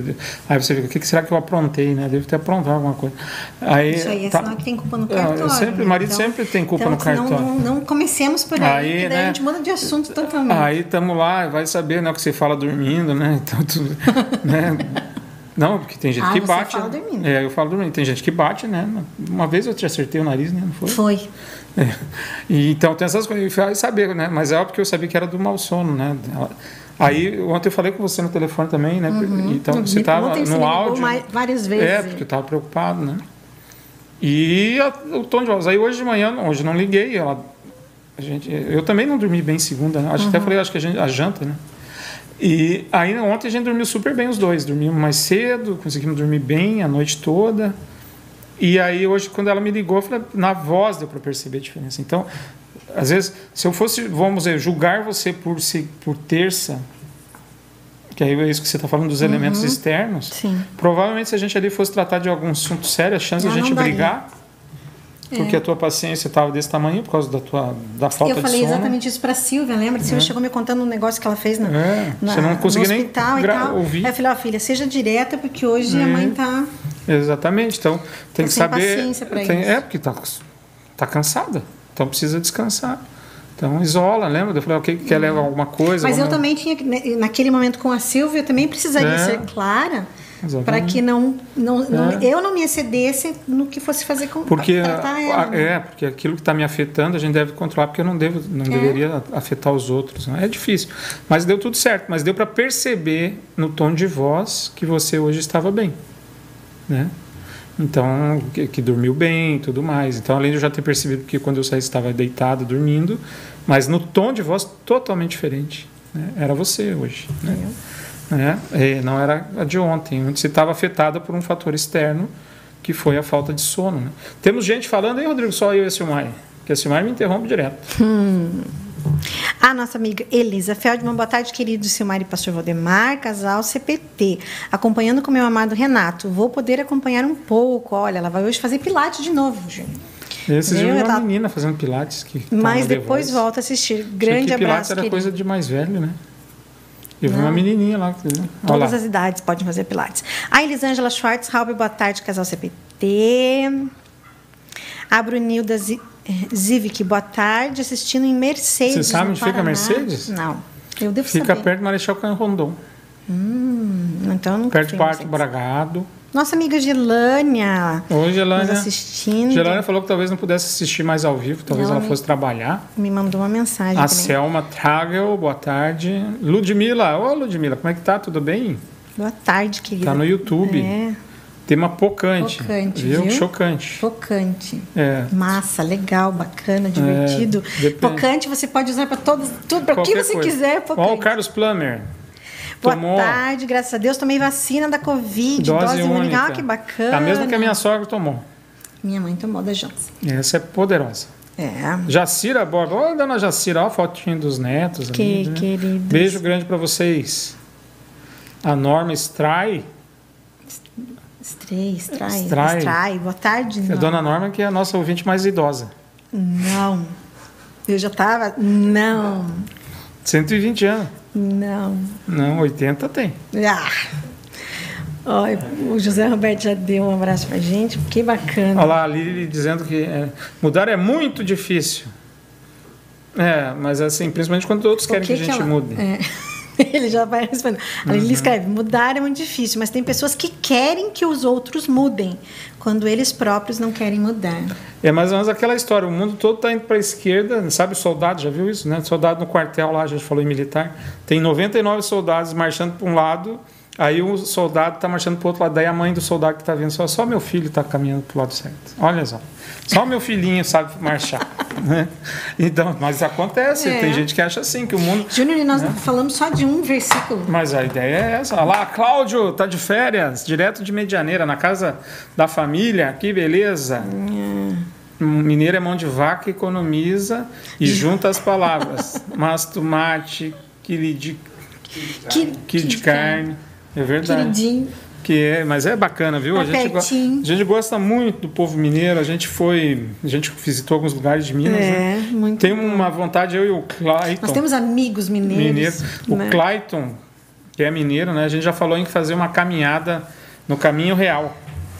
aí você fica, o que que será que eu aprontei, né? Devo ter aprontado alguma coisa. Aí, Isso aí é tá- que tem culpa no eu cartório. sempre- né? o marido sempre tem culpa então, no cartório. Não, não, não comecemos por aí, Aí, que daí né? a gente muda de assunto totalmente. Aí estamos lá, vai saber né, o que você fala dormindo, né? <laughs> Então, tu, né? Não, porque tem gente Ah, que bate. fala dormindo. É, eu falo dormindo. Tem gente que bate, né? Uma vez eu te acertei o nariz, né? Não foi? Foi. É. <laughs> E, então tem essas coisas, e saber, né? Mas é óbvio que eu sabia que era do mau sono, né? Aí ontem eu falei com você no telefone também, né? Então você estava Uhum. No áudio. mais- várias vezes. É, porque eu estava preocupado, né? E a- o tom de voz. Aí hoje de manhã, hoje não liguei, ela, a gente, eu também não dormi bem segunda, né? Acho que até falei, acho que a, gente, a janta, né? E aí ontem a gente dormiu super bem os dois, dormimos mais cedo, conseguimos dormir bem a noite toda. E aí hoje quando ela me ligou, eu falei, na voz deu para perceber a diferença. Então, às vezes, se eu fosse, vamos dizer, julgar você por se por terça, que aí é isso que você está falando dos elementos externos, Sim. provavelmente se a gente ali fosse tratar de algum assunto sério, a chance de a gente brigar, porque a tua paciência estava desse tamanho por causa da tua da falta eu falei de sono. exatamente isso pra Silvia, lembra? A Silvia chegou me contando um negócio que ela fez na, É, na- você não conseguia no nem hospital e tal. ouvir. Aí eu falei, ó, filha, seja direta, porque hoje a mãe tá. Exatamente. Então, tem Tá que saber. tem- isso. É, porque tá, tá cansada. Então precisa descansar. Então isola, lembra? Eu falei, ok, quer levar alguma coisa? Mas eu vamos- também tinha, que- naquele momento com a Silvia, eu também precisaria É. ser clara. Para que não, não, não- É. eu não me excedesse no que fosse fazer com Porque, tratar ela. né? é, porque aquilo que está me afetando a gente deve controlar, porque eu não, devo, não É. deveria afetar os outros. né? É difícil. Mas deu tudo certo. Mas deu para perceber no tom de voz que você hoje estava bem. Né? Então, que, que dormiu bem e tudo mais. Então, além de eu já ter percebido que quando eu saí estava deitado, dormindo, mas no tom de voz totalmente diferente. né? Era você hoje. Né? Né? É, não era a de ontem, onde você estava afetada por um fator externo, que foi a falta de sono. Né? Temos gente falando, aí, Rodrigo, só eu e a Silmar. Que a Silmar me interrompe direto. A nossa amiga Elisa Feldman, boa tarde, querido Silmar e Pastor Valdemar, casal CPT. Acompanhando com meu amado Renato. Vou poder acompanhar um pouco. Olha, ela vai hoje fazer pilates de novo. Esses dias eu vi Eu uma tava- menina fazendo pilates. Que tá Mas depois volta a assistir. Grande que pilates abraço, era querido. coisa de mais velho, né? Não. uma menininha lá. que- Olha Todas lá. as idades podem fazer pilates. A Elisângela Schwartz, Halber, boa tarde, casal CPT. A Brunilda Zi- Zivic, boa tarde, assistindo em Mercedes. Você sabe onde fica Paraná. Mercedes? Não. Eu devo Fica saber. perto do Marechal Cândido Rondon. Hum, então eu nunca Perto do Parque. Bragado. Nossa amiga Gelânia. Oi, Gelânia. Nos assistindo. Gelânia falou que talvez não pudesse assistir mais ao vivo, talvez Ela ela me- fosse trabalhar. Me mandou uma mensagem A também. Selma Tragel, boa tarde. Ludmila, ô Ludmila, como é que tá? Tudo bem? Boa tarde, querida. Tá no YouTube. É, Tema pocante. Pocante, viu? viu? Chocante. focante. É. Massa, legal, bacana, divertido. depende. Focante você pode usar para todos, tudo, para o que você coisa. quiser, Ó, o. Carlos Plummer. Boa Tomou tarde, graças a Deus. Tomei vacina da Covid, dose, dose, única. única. Ah, que bacana. A mesma que a minha sogra tomou. Minha mãe tomou da Janssen. Essa é poderosa. É. Jacira Borba. Olha, dona Jacira, olha a fotinha dos netos. Que ali, né? queridos. Beijo grande para vocês. A Norma Stray, Estrai, estrai, Estrai. estrai. Boa tarde. a Não. dona Norma, que é a nossa ouvinte mais idosa. Não. Eu já tava. Não. 120 anos. Não. Não, 80 tem. Ah. Olha, o José Roberto já deu um abraço pra gente. Que bacana. Olha lá, a Lili dizendo que é, mudar é muito difícil. É, mas assim, principalmente quando outros querem que, a gente ela- mude. É. <laughs> Ele já vai responder. Uhum. Ele escreve: mudar é muito difícil, mas tem pessoas que querem que os outros mudem, quando eles próprios não querem mudar. É mais ou menos aquela história. O mundo todo está indo para a esquerda. Sabe soldado? Já viu isso, né? Soldado no quartel lá, a gente falou em militar. Tem 99 soldados marchando para um lado. Aí o soldado está marchando para o outro lado. Daí a mãe do soldado que está vendo só, só meu filho está caminhando para o lado certo. Olha só. Só meu filhinho sabe marchar. <laughs> né? Então, mas acontece. É. Tem gente que acha assim, que o mundo. Júnior, nós falamos só de um versículo. Mas a ideia é essa. Olha lá, Cláudio, tá de férias, direto de Medianeira, na casa da família. Que beleza. mineiro é mão de vaca, economiza e junta as palavras. <laughs> Mas tomate, quilo de, Que- de carne. É verdade. Queridinho. Que é, mas é bacana, viu? Tá A gente, a gente gosta muito do povo mineiro. A gente foi, a gente visitou alguns lugares de Minas. É, né? muito Tem uma vontade eu e o Clayton. Nós temos amigos mineiros. mineiro. O né? Clayton, que é mineiro, né? A gente já falou em fazer uma caminhada no caminho real.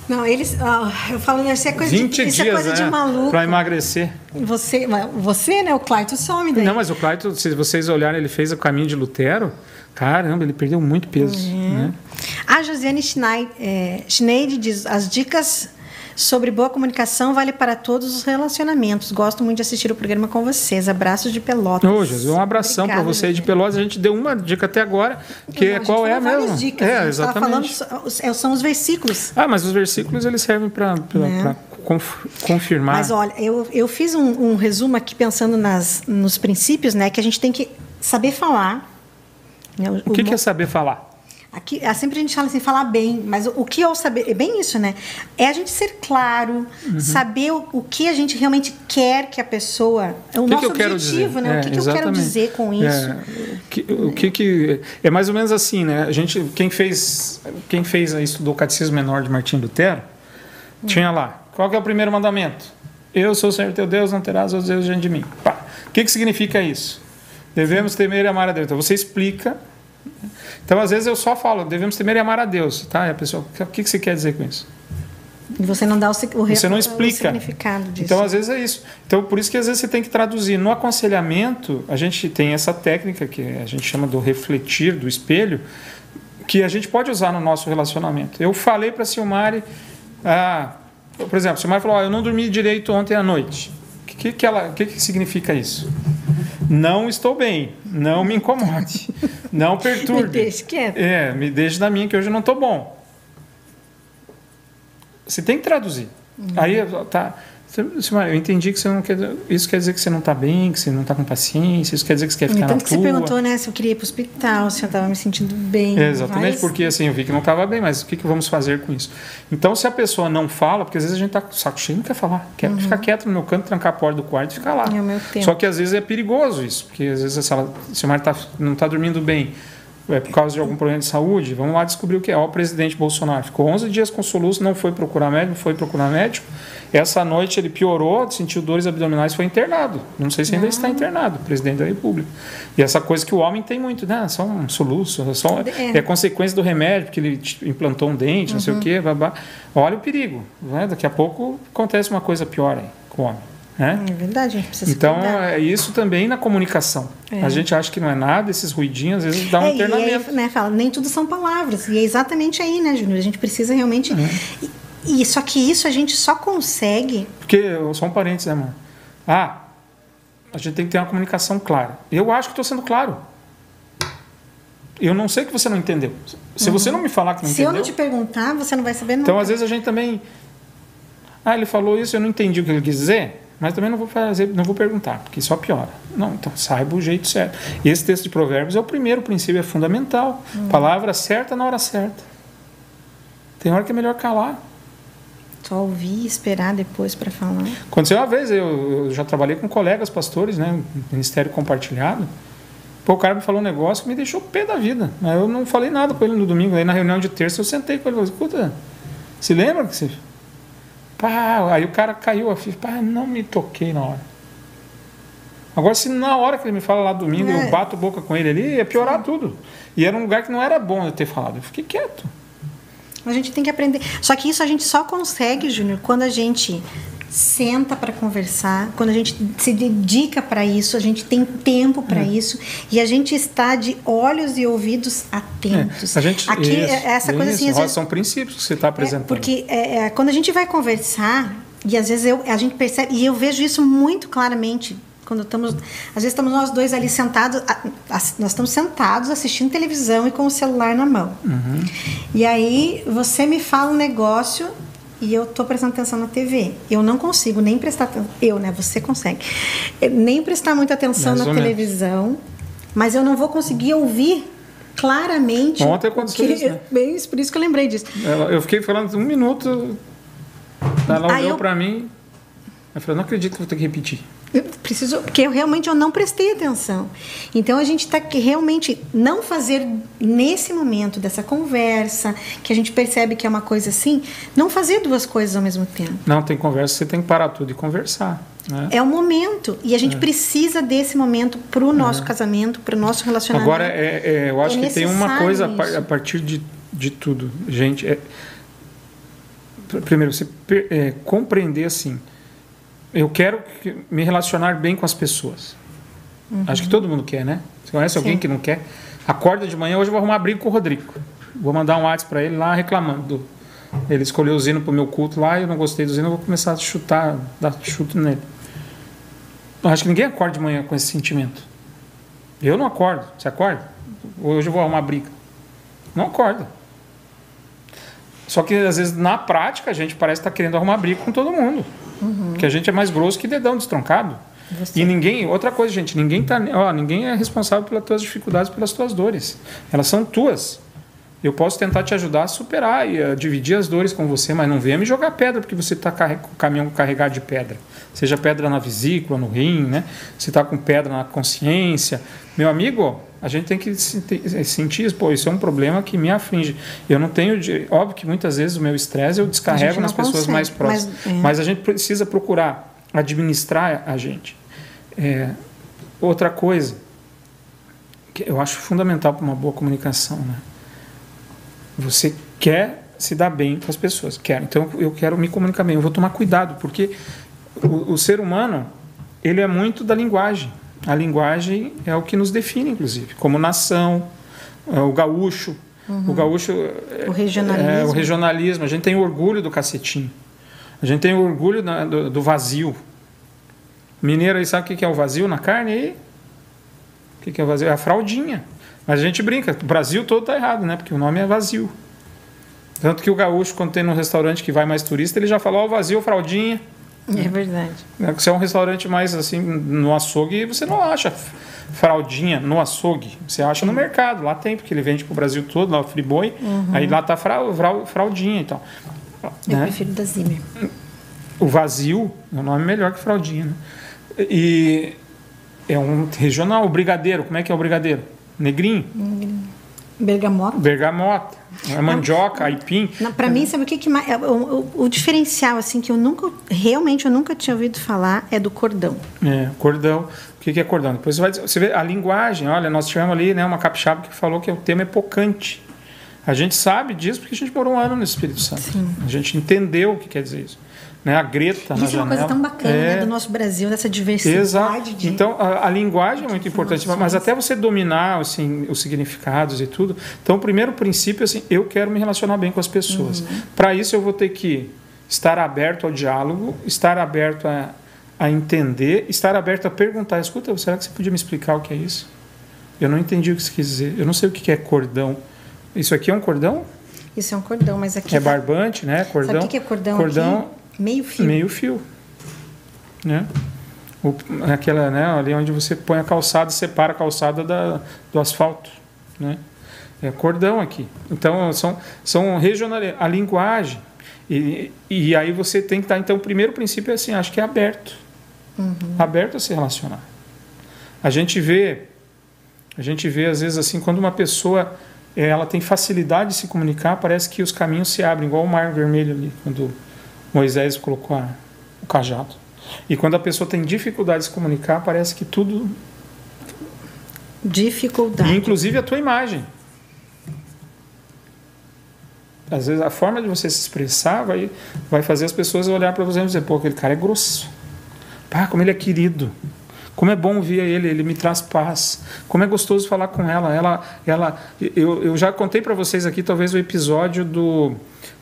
Não, eles. ah, eu falo, isso é coisa, 20 de, isso é dias, coisa né? de maluco. Pra emagrecer. Você, você, né? O Clayton some daí. Não, mas o Clayton, se vocês olharem, ele fez o caminho de Lutero. Caramba, ele perdeu muito peso. Né? A Josiane Schneid, é, Schneid diz: as dicas sobre boa comunicação vale para todos os relacionamentos. Gosto muito de assistir o programa com vocês. Abraços de Pelotas. Ô, Jesus, um abração para você aí de. Pelotas. A gente deu uma dica até agora, que é qual é mesma. Dicas, é, tava falando, exatamente. so- são os versículos. Ah, mas os versículos eles servem para Né? confirmar. Mas olha, eu, eu fiz um, um resumo aqui pensando nas, nos princípios, né? Que a gente tem que saber falar. Né, o que, mo- que é saber falar? Aqui, ah, sempre a gente fala assim, falar bem, mas o, o que é o saber? É bem isso, né? É a gente ser claro, Uhum. saber o, o que a gente realmente quer que a pessoa. É o, O que, nosso que objetivo, né? É, o que, que eu quero dizer com isso? É, o que, o que que é mais ou menos assim, né? A gente, quem fez, quem fez estudou o Catecismo Menor de Martim Lutero, tinha lá. Qual que é o primeiro mandamento? Eu sou o Senhor teu Deus, não terás outros deuses diante de mim. Pá. O que que significa isso? Devemos temer e amar a Deus. Então você explica. Então às vezes eu só falo, devemos temer e amar a Deus, tá? E a pessoa, o que que você quer dizer com isso? E você não dá o, o, Você não explica. significado disso. Então, às vezes é isso. Então, por isso que às vezes você tem que traduzir. No aconselhamento, a gente tem essa técnica que a gente chama do refletir, do espelho, que a gente pode usar no nosso relacionamento. Eu falei para a Silmari, ah, por exemplo, a Silmari falou: "Ó, Eu não dormi direito ontem à noite. O que, que, ela, o que, que significa isso? Não estou bem, não me incomode, não <laughs> perturbe. Me deixe quieto. É, me deixe da minha que hoje eu não estou bom. Você tem que traduzir. Uhum. Aí, tá. Eu entendi que você não quer. Isso quer dizer que você não está bem, que você não está com paciência, isso quer dizer que você quer ficar Tanto na que tua. você perguntou, né, se eu queria ir para o hospital, se eu estava me sentindo bem. É, exatamente, várias- porque assim, eu vi que não estava bem, mas o que, que vamos fazer com isso? Então, se a pessoa não fala, porque às vezes a gente tá com o saco cheio e não quer falar, quer ficar quieto no meu canto, trancar a porta do quarto e ficar lá. Uhum. É o meu tempo. Só que às vezes é perigoso isso, porque às vezes se, ela, se o tá, não está dormindo bem, é por causa de algum problema de saúde, vamos lá descobrir o que é. Ó, o presidente Bolsonaro ficou 11 dias com soluço, não foi procurar médico, não foi procurar médico. Essa noite ele piorou, sentiu dores abdominais, foi internado. Não sei se ainda está internado, presidente da República. E essa coisa que o homem tem muito, né? Só um soluço, é só, É. é consequência do remédio, porque ele implantou um dente, não sei o quê, babá. Olha o perigo. Né? Daqui a pouco acontece uma coisa pior aí com o homem. Né? É verdade, a gente precisa Então, é isso também na comunicação. É. A gente acha que não é nada, esses ruidinhos, às vezes dá um É, e internamento. aí, né, fala, nem tudo são palavras. E é exatamente aí, né, Júnior? A gente precisa realmente. Uhum. E, e só que isso a gente só consegue. Porque, só um parênteses, né, mano? Ah, a gente tem que ter uma comunicação clara. Eu acho que estou sendo claro. Eu não sei que você não entendeu. Se você não me falar que não Uhum. Se entendeu... eu não te perguntar, você não vai saber nada. Então, às vezes, a gente também... Ah, ele falou isso, eu não entendi o que ele quis dizer, mas também não vou fazer, não vou perguntar, porque só piora. Não, então saiba o jeito certo. E esse texto de provérbios é o primeiro princípio, é fundamental. Uhum. Palavra certa na hora certa. Tem hora que é melhor calar. Só ouvir e esperar depois para falar. Aconteceu uma vez, eu, eu já trabalhei com colegas pastores, né, Ministério Compartilhado. Pô, o cara me falou um negócio que me deixou pé da vida. Mas eu não falei nada com ele no domingo. Aí na reunião de terça eu sentei com ele e falei, escuta, se lembra que você... Pá, aí o cara caiu a ficha. Pá, não me toquei na hora. Agora, se na hora que ele me fala lá domingo, É. eu bato boca com ele ali, ia piorar tudo. E era um lugar que não era bom eu ter falado. Eu fiquei quieto. A gente tem que aprender. Só que isso a gente só consegue, Júnior, quando a gente senta para conversar, quando a gente se dedica para isso, a gente tem tempo para isso e a gente está de olhos e ouvidos atentos. É, a gente, Aqui isso, é essa coisa assim, isso, vezes, são princípios que você está apresentando. É, porque é, é, quando a gente vai conversar, e às vezes eu, a gente percebe, e eu vejo isso muito claramente, quando estamos. Às vezes estamos nós dois ali sentados, nós estamos sentados assistindo televisão e com o celular na mão. Uhum. E aí você me fala um negócio e eu tô prestando atenção na TV. Eu não consigo nem prestar atenção. Eu, né? Você consegue. Eh, Nem prestar muita atenção Mais na menos. televisão, mas eu não vou conseguir ouvir claramente. Ontem aconteceu que- isso, né? <laughs> Bem, por isso que eu lembrei disso. Eu fiquei falando um minuto, ela olhou eu- pra mim, Eu falei, não acredito que vou ter que repetir. Eu preciso, porque eu realmente eu não prestei atenção. Então a gente está que realmente não fazer nesse momento dessa conversa, que a gente percebe que é uma coisa assim, não fazer duas coisas ao mesmo tempo. Não, tem conversa, você tem que parar tudo e conversar. Né? É o momento. E a gente é. precisa desse momento para o nosso é. casamento, para o nosso relacionamento. Agora, é, é eu acho é que tem uma coisa isso. a partir de, de tudo. Gente, é, primeiro, você compreender assim eu quero me relacionar bem com as pessoas. Uhum. Acho que todo mundo quer, né? Você conhece Sim. alguém que não quer? Acorda de manhã, hoje eu vou arrumar briga com o Rodrigo. Vou mandar um WhatsApp para ele lá reclamando. Ele escolheu o Zino pro meu culto lá e eu não gostei do Zino, eu vou começar a chutar, dar chute nele. Acho que ninguém acorda de manhã com esse sentimento. Eu não acordo. Você acorda? Hoje eu vou arrumar briga. Não acorda. Só que às vezes na prática a gente parece estar tá querendo arrumar briga com todo mundo. Uhum. Porque a gente é mais grosso que dedão destroncado. Você. E ninguém, outra coisa, gente, ninguém tá, ó, ninguém é responsável pelas tuas dificuldades, pelas tuas dores. Elas são tuas. Eu posso tentar te ajudar a superar e a dividir as dores com você, mas não venha me jogar pedra porque você está com o caminhão carregado de pedra. Seja pedra na vesícula, no rim, né? Você está com pedra na consciência. Meu amigo, a gente tem que sentir, pô, isso é um problema que me aflige. Eu não tenho, óbvio que muitas vezes o meu estresse eu descarrego nas pessoas consegue, mais próximas, mas, é. mas, a gente precisa procurar administrar a gente. É, outra coisa que eu acho fundamental para uma boa comunicação, né? Você quer se dar bem com as pessoas, quer. Então eu quero me comunicar bem. Eu vou tomar cuidado porque o, o ser humano ele é muito da linguagem. A linguagem é o que nos define, inclusive, como nação, é o gaúcho. Uhum. O gaúcho. O regionalismo. É, o regionalismo. A gente tem orgulho do cacetinho. A gente tem orgulho do, do, vazio. Mineiro aí sabe o que é o vazio na carne aí? O que é o vazio? É a fraldinha. Mas a gente brinca, o Brasil todo tá errado, né? Porque o nome é vazio. Tanto que o gaúcho, quando tem num restaurante que vai mais turista, ele já falou, ó, oh, vazio, fraldinha. É verdade. É, se é um restaurante mais assim, no açougue, você não acha fraldinha no açougue. Você acha no mercado, lá tem, porque ele vende para o Brasil todo, lá o Friboi, uhum. aí lá tá fraldinha e então. tal. Eu né? prefiro da Zimmer. O vazio é um nome melhor que fraldinha, né? E é um regional, o brigadeiro, como é que é o brigadeiro? Negrinho? Negrinho. Bergamota. Bergamota. A mandioca, aipim. Para mim, sabe o que, que mais, o, o, o, diferencial assim que eu nunca realmente eu nunca tinha ouvido falar é do cordão. É, cordão. O que, que é cordão? Depois você vai você vê a linguagem. Olha, nós tivemos ali, né, uma capixaba que falou que o tema é pocante. A gente sabe disso porque a gente morou um ano no Espírito Santo. Sim. A gente entendeu o que quer dizer isso né? A Greta Isso é uma coisa tão bacana né, é... né? do nosso Brasil, dessa diversidade. Exato. De... Então, a, a, linguagem é muito importante, mas até você dominar assim, os significados e tudo. Então, o primeiro princípio é assim, eu quero me relacionar bem com as pessoas. Uhum. Para isso, eu vou ter que estar aberto ao diálogo, estar aberto a, a entender, estar aberto a perguntar, escuta, será que você podia me explicar o que é isso? Eu não entendi o que você quis dizer. Eu não sei o que é cordão. Isso aqui é um cordão? Isso é um cordão, mas aqui. É tá... barbante, né? Cordão. Sabe o que é cordão? Cordão aqui? Meio fio. Meio fio. Né? O, aquela, né, ali onde você põe a calçada e separa a calçada da, do asfalto. Né? É cordão aqui. Então, são, são regional, a linguagem. E, e aí você tem que estar. Então, o primeiro princípio é assim: acho que é aberto. Uhum. Aberto a se relacionar. A gente vê, a gente vê às vezes assim, quando uma pessoa ela tem facilidade de se comunicar, parece que os caminhos se abrem, igual o mar vermelho ali, quando Moisés colocou a, o cajado. E quando a pessoa tem dificuldade de se comunicar, parece que tudo. Dificuldade. inclusive a tua imagem. Às vezes a forma de você se expressar vai, vai fazer as pessoas olhar para você e dizer: pô, aquele cara é grosso. Pá, como ele é querido. Como é bom ver ele, ele me traz paz. Como é gostoso falar com ela. Ela, ela eu, eu já contei para vocês aqui, talvez, o episódio do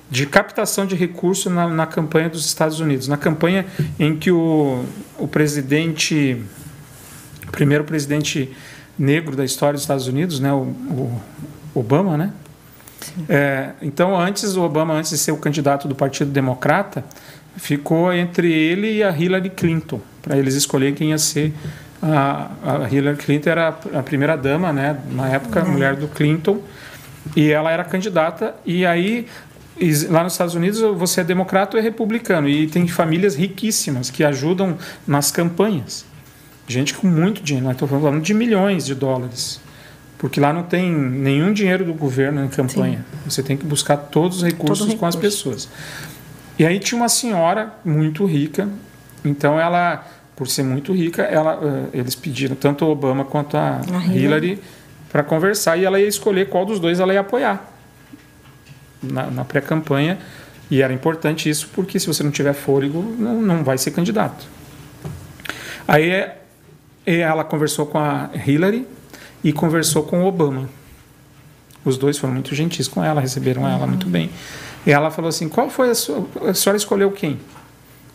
de captação de recursos na, na, campanha dos Estados Unidos. Na campanha em que o, o presidente, o primeiro presidente negro da história dos Estados Unidos, né, o, o Obama, né? É, então, antes o Obama, antes de ser o candidato do Partido Democrata, ficou entre ele e a Hillary Clinton, para eles escolherem quem ia ser a, a Hillary Clinton era a primeira dama, né? Na época, a mulher do Clinton, e ela era candidata. E aí lá nos Estados Unidos você é democrata ou é republicano e tem famílias riquíssimas que ajudam nas campanhas. Gente com muito dinheiro, estou falando de milhões de dólares. Porque lá não tem nenhum dinheiro do governo em campanha. Sim. Você tem que buscar todos os recursos Todo com recurso. as pessoas. E aí tinha uma senhora muito rica, então ela, por ser muito rica, ela, eh, eles pediram tanto o Obama quanto a, a Hillary, Hillary para conversar e ela ia escolher qual dos dois ela ia apoiar na, na pré-campanha. E era importante isso porque se você não tiver fôlego, não, não vai ser candidato. Aí é, ela conversou com a Hillary e conversou com o Obama. Os dois foram muito gentis com ela, receberam uhum. ela muito bem. E ela falou assim: qual foi a sua. A senhora escolheu quem?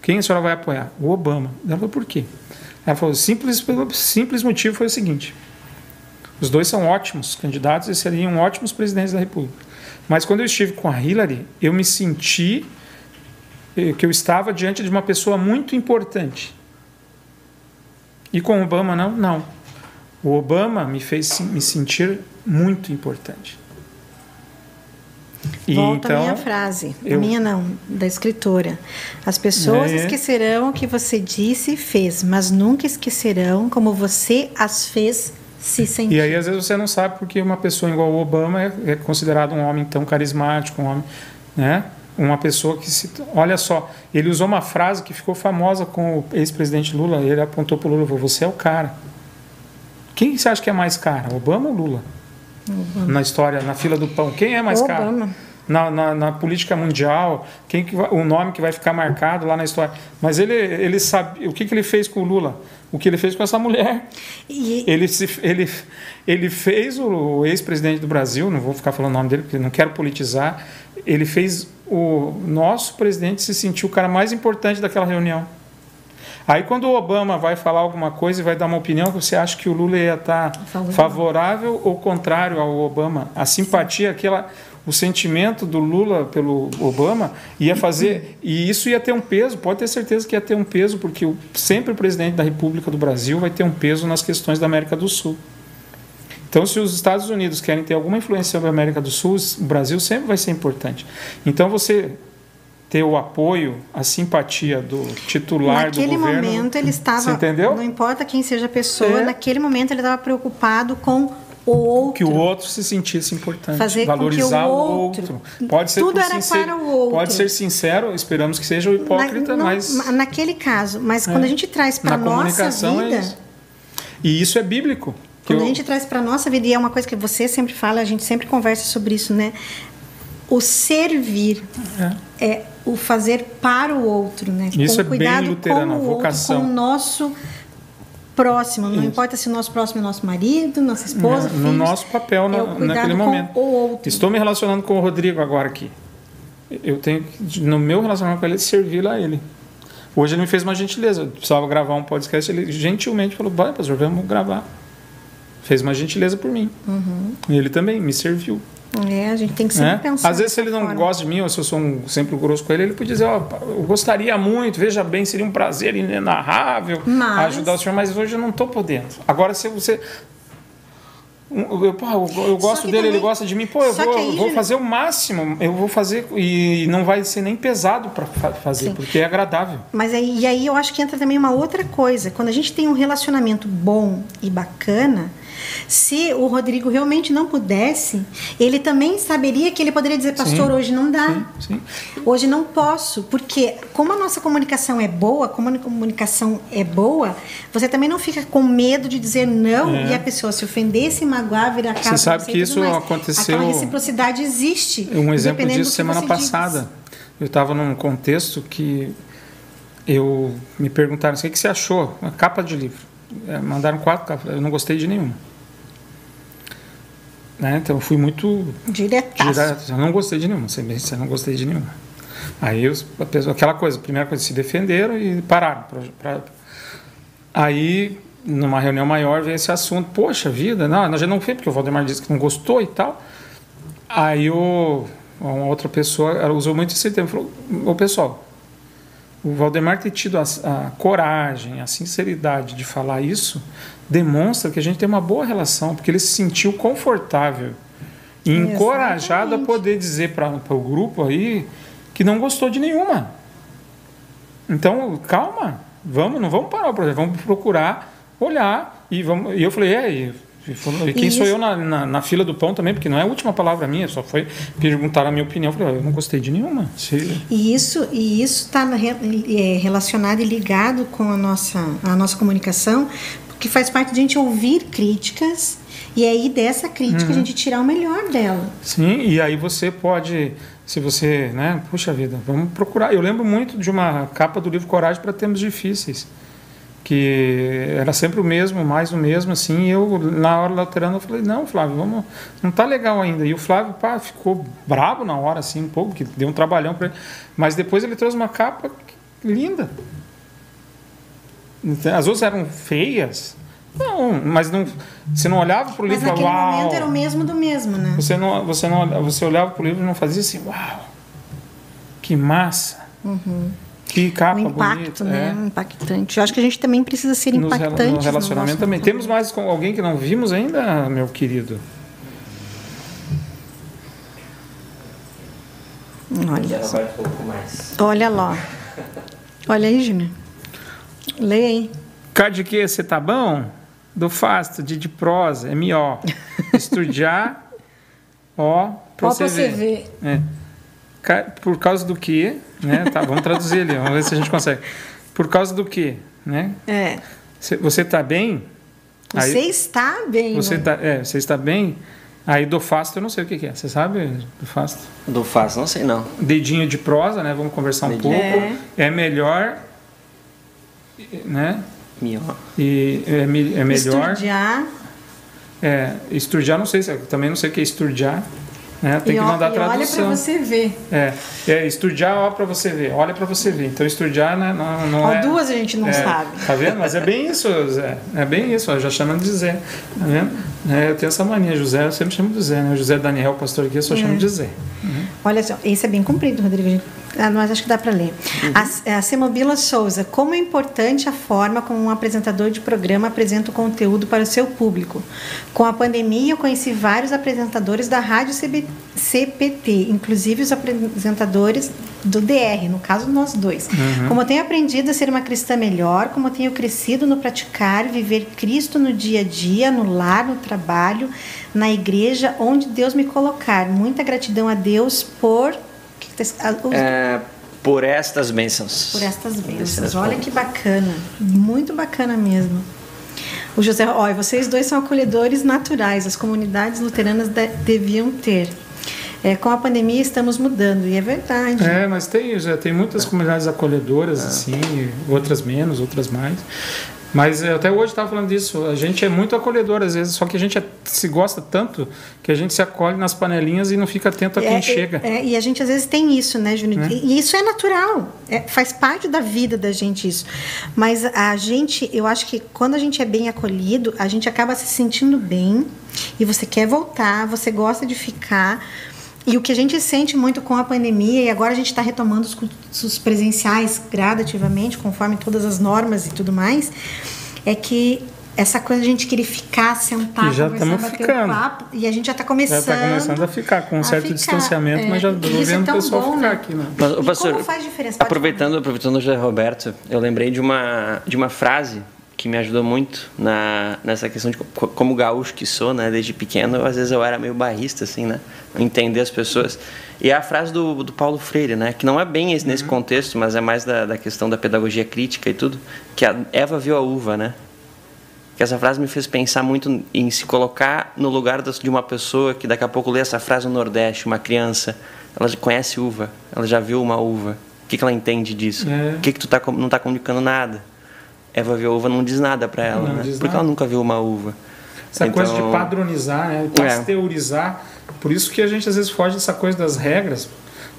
Quem a senhora vai apoiar? O Obama. Ela falou: por quê? Ela falou: simples, simples motivo foi o seguinte: os dois são ótimos candidatos e seriam ótimos presidentes da República. Mas quando eu estive com a Hillary, eu me senti eh, que eu estava diante de uma pessoa muito importante. E com o Obama, não? Não. O Obama me fez me sentir muito importante. E Volta então, a minha frase, eu, a minha não, da escritora. As pessoas é, esquecerão o que você disse e fez, mas nunca esquecerão como você as fez se sentir. E aí, às vezes, você não sabe porque uma pessoa igual o Obama é, é considerado um homem tão carismático, um homem, né? Uma pessoa que se. Olha só, ele usou uma frase que ficou famosa com o ex-presidente Lula. Ele apontou para o Lula e falou: Você é o cara. Quem você acha que é mais cara, Obama ou Lula? Obama. Na história, na fila do pão, quem é mais Obama. caro? Na, na, na, política mundial, quem que vai, o nome que vai ficar marcado lá na história. Mas ele, ele sabe o que, que ele fez com o Lula o que ele fez com essa mulher. E... Ele, se, ele, ele fez o ex-presidente do Brasil, não vou ficar falando o nome dele porque não quero politizar, ele fez o nosso presidente se sentir o cara mais importante daquela reunião. Aí quando o Obama vai falar alguma coisa e vai dar uma opinião, você acha que o Lula ia estar favorável ou contrário ao Obama? A simpatia, aquela o sentimento do Lula pelo Obama ia fazer e isso ia ter um peso pode ter certeza que ia ter um peso porque sempre o presidente da República do Brasil vai ter um peso nas questões da América do Sul então se os Estados Unidos querem ter alguma influência sobre a América do Sul o Brasil sempre vai ser importante então você ter o apoio, a simpatia do titular naquele do governo. Naquele momento ele estava, entendeu? não importa quem seja a pessoa, é. naquele momento ele estava preocupado com o outro. Que o outro se sentisse importante. Fazer valorizar o outro, o outro. Pode ser Tudo era sincero, para o outro. Pode ser sincero, esperamos que seja o hipócrita, Na, mas. Naquele caso, mas é. quando a gente traz para a nossa é vida. É e isso é bíblico. Quando eu... a gente traz para a nossa vida, e é uma coisa que você sempre fala, a gente sempre conversa sobre isso, né? O servir é, é o fazer para o outro, né? Isso com é bem luterano, com vocação. Outro, com o nosso próximo, não Isso. importa se o nosso próximo é nosso marido, nossa esposa, é, No nosso papel é naquele momento. Estou me relacionando com o Rodrigo agora aqui. Eu tenho que, no meu relacionamento com ele, servir a ele. Hoje ele me fez uma gentileza. Eu precisava gravar um podcast. Ele gentilmente falou: Vai, pastor, vamos gravar. Fez uma gentileza por mim. Uhum. E ele também me serviu. É, a gente tem que sempre é? pensar. Às vezes, se ele não forma. gosta de mim, ou se eu sou um, sempre grosso com ele, ele podia dizer: Ó, oh, eu gostaria muito, veja bem, seria um prazer inenarrável mas... ajudar o senhor, mas hoje eu não estou podendo. Agora, se você. Eu, eu, eu gosto dele, também, ele gosta de mim, pô, eu vou, eu vou fazer o máximo, eu vou fazer e não vai ser nem pesado para fazer, Sim. porque é agradável. Mas aí, e aí eu acho que entra também uma outra coisa. Quando a gente tem um relacionamento bom e bacana, se o Rodrigo realmente não pudesse, ele também saberia que ele poderia dizer, pastor, sim, hoje não dá. Sim, sim. Hoje não posso. Porque como a nossa comunicação é boa, como a comunicação é boa, você também não fica com medo de dizer não é. e a pessoa se ofender, se magoar, virar casa. Você sabe que isso aconteceu. Aquela reciprocidade existe. Um exemplo disso semana passada. Diz. Eu estava num contexto que eu me perguntaram o que você achou? Uma capa de livro. É, mandaram quatro capas, eu não gostei de nenhuma. Né? Então eu fui muito. Direto. Eu não gostei de nenhuma, você não gostei de nenhuma. Aí os, pessoa, aquela coisa, a primeira coisa, se defenderam e pararam. Pra, pra... Aí, numa reunião maior, veio esse assunto. Poxa vida, não, nós já não fez, porque o Valdemar disse que não gostou e tal. Aí o, uma outra pessoa ela usou muito esse termo. Falou, ô pessoal, o Valdemar ter tido a, a, coragem, a sinceridade de falar isso, demonstra que a gente tem uma boa relação, porque ele se sentiu confortável E encorajado a poder dizer para o grupo aí que não gostou de nenhuma. Então, calma, vamos, não vamos parar o projeto, vamos procurar, olhar e vamos. E eu falei, é, e, e quem Isso. sou eu na, na, na, fila do pão também, porque não é a última palavra minha, só foi perguntar a minha opinião. Eu falei, eu não gostei de nenhuma. Se... E isso e isso está é, relacionado e ligado com a nossa, a nossa comunicação, porque faz parte de a gente ouvir críticas e aí dessa crítica uhum. a gente tirar o melhor dela. Sim, e aí você pode se você, né, puxa vida, vamos procurar. Eu lembro muito de uma capa do livro Coragem para Tempos Difíceis, que era sempre o mesmo, mais o mesmo, assim, e eu, na hora laterando, eu falei, não, Flávio, vamos, não tá legal ainda. E o Flávio, pá, ficou bravo na hora, assim, um pouco, que deu um trabalhão para ele, mas depois ele trouxe uma capa linda. As outras eram feias, não, mas não, você não olhava para o livro e falava, uau. momento era o mesmo do mesmo, né? Você, não, você, não, você olhava para o livro e não fazia assim, uau, que massa. Uhum. Que capa o impacto, bonita. né? É. Impactante. Eu acho que a gente também precisa ser impactante. No relacionamento no também. Temos mais com alguém que não vimos ainda, meu querido? Olha. Olha lá. Olha aí, Júnior. Leia aí. Cá de que você tá bom? do fasto, de, de prosa, é M-O. <laughs> Estudar, ó, pra você, você ver. ver. É. Por causa do que, né? Tá, vamos traduzir ali, vamos ver se a gente consegue. Por causa do que, né? É. Você está bem? Você aí, está bem. Você, né? tá, é, você está bem? Aí do fasto eu não sei o que, é. Você sabe do fasto? Do fasto não sei não. Dedinho de prosa, né? Vamos conversar um Dedinho. pouco. É. é melhor, né? Melhor. E é, é melhor. Esturdiar. É, esturdiar, não sei, também não sei o que é esturdiar. Né? Tem e que mandar a tradução. Olha para você ver. É, é esturdiar, olha para você ver. Olha para você ver. Então, esturdiar né, não, não ó, é... Duas a gente não é, sabe. Tá vendo? Mas é bem isso, Zé. É bem isso, ó, já chamando de Zé. Tá vendo? É, eu tenho essa mania, José, eu sempre chamo de Zé. Né? José Daniel, pastor aqui, eu só é. chamo de Zé. Uhum. Olha só, esse é bem comprido, Rodrigo. Ah, mas acho que dá para ler. Uhum. A, a Semobila Souza, como é importante a forma como um apresentador de programa apresenta o conteúdo para o seu público. Com a pandemia, eu conheci vários apresentadores da Rádio CB, CPT, inclusive os apresentadores do DR, no caso nós dois. Uhum. Como eu tenho aprendido a ser uma cristã melhor, como eu tenho crescido no praticar, viver Cristo no dia a dia, no lar, no trabalho, na igreja, onde Deus me colocar. Muita gratidão a Deus por é, por estas bênçãos. Por estas bênçãos. Olha que bacana. Muito bacana mesmo. O José, olha, vocês dois são acolhedores naturais. As comunidades luteranas de, deviam ter. É, com a pandemia estamos mudando e é verdade. É, mas tem, já tem muitas comunidades acolhedoras, é. assim, outras menos, outras mais. Mas até hoje estava falando disso. A gente é muito acolhedor às vezes, só que a gente é, se gosta tanto que a gente se acolhe nas panelinhas e não fica atento a quem é, chega. É, e a gente às vezes tem isso, né, Júnior? É. E isso é natural, é, faz parte da vida da gente isso. Mas a gente, eu acho que quando a gente é bem acolhido, a gente acaba se sentindo bem e você quer voltar, você gosta de ficar. E o que a gente sente muito com a pandemia, e agora a gente está retomando os cursos presenciais gradativamente, conforme todas as normas e tudo mais, é que essa coisa de a gente querer ficar, sentar, já conversar, bater ficando. papo, e a gente já está começando. Já está começando a ficar com um certo ficar, distanciamento, é, mas já estou vendo é o pessoal bom, ficar né? aqui. Né? Mas, o pastor, como faz diferença? aproveitando, aproveitando o José Roberto, eu lembrei de uma, de uma frase que me ajudou muito na, nessa questão de como gaúcho que sou, né? Desde pequeno, às vezes eu era meio barrista, assim, né? Entender as pessoas. E é a frase do, do Paulo Freire, né? Que não é bem esse, nesse uhum. contexto, mas é mais da, da questão da pedagogia crítica e tudo. Que a Eva viu a uva, né? Que essa frase me fez pensar muito em se colocar no lugar de uma pessoa que daqui a pouco lê essa frase no Nordeste, uma criança. Ela conhece uva, ela já viu uma uva. O que, que ela entende disso? É. O que, que tu tá, não está comunicando nada? Eva a uva não diz nada para ela, né? Porque nada. ela nunca viu uma uva. Essa então, coisa de padronizar, né? É. pasteurizar. É. Por isso que a gente às vezes foge dessa coisa das regras.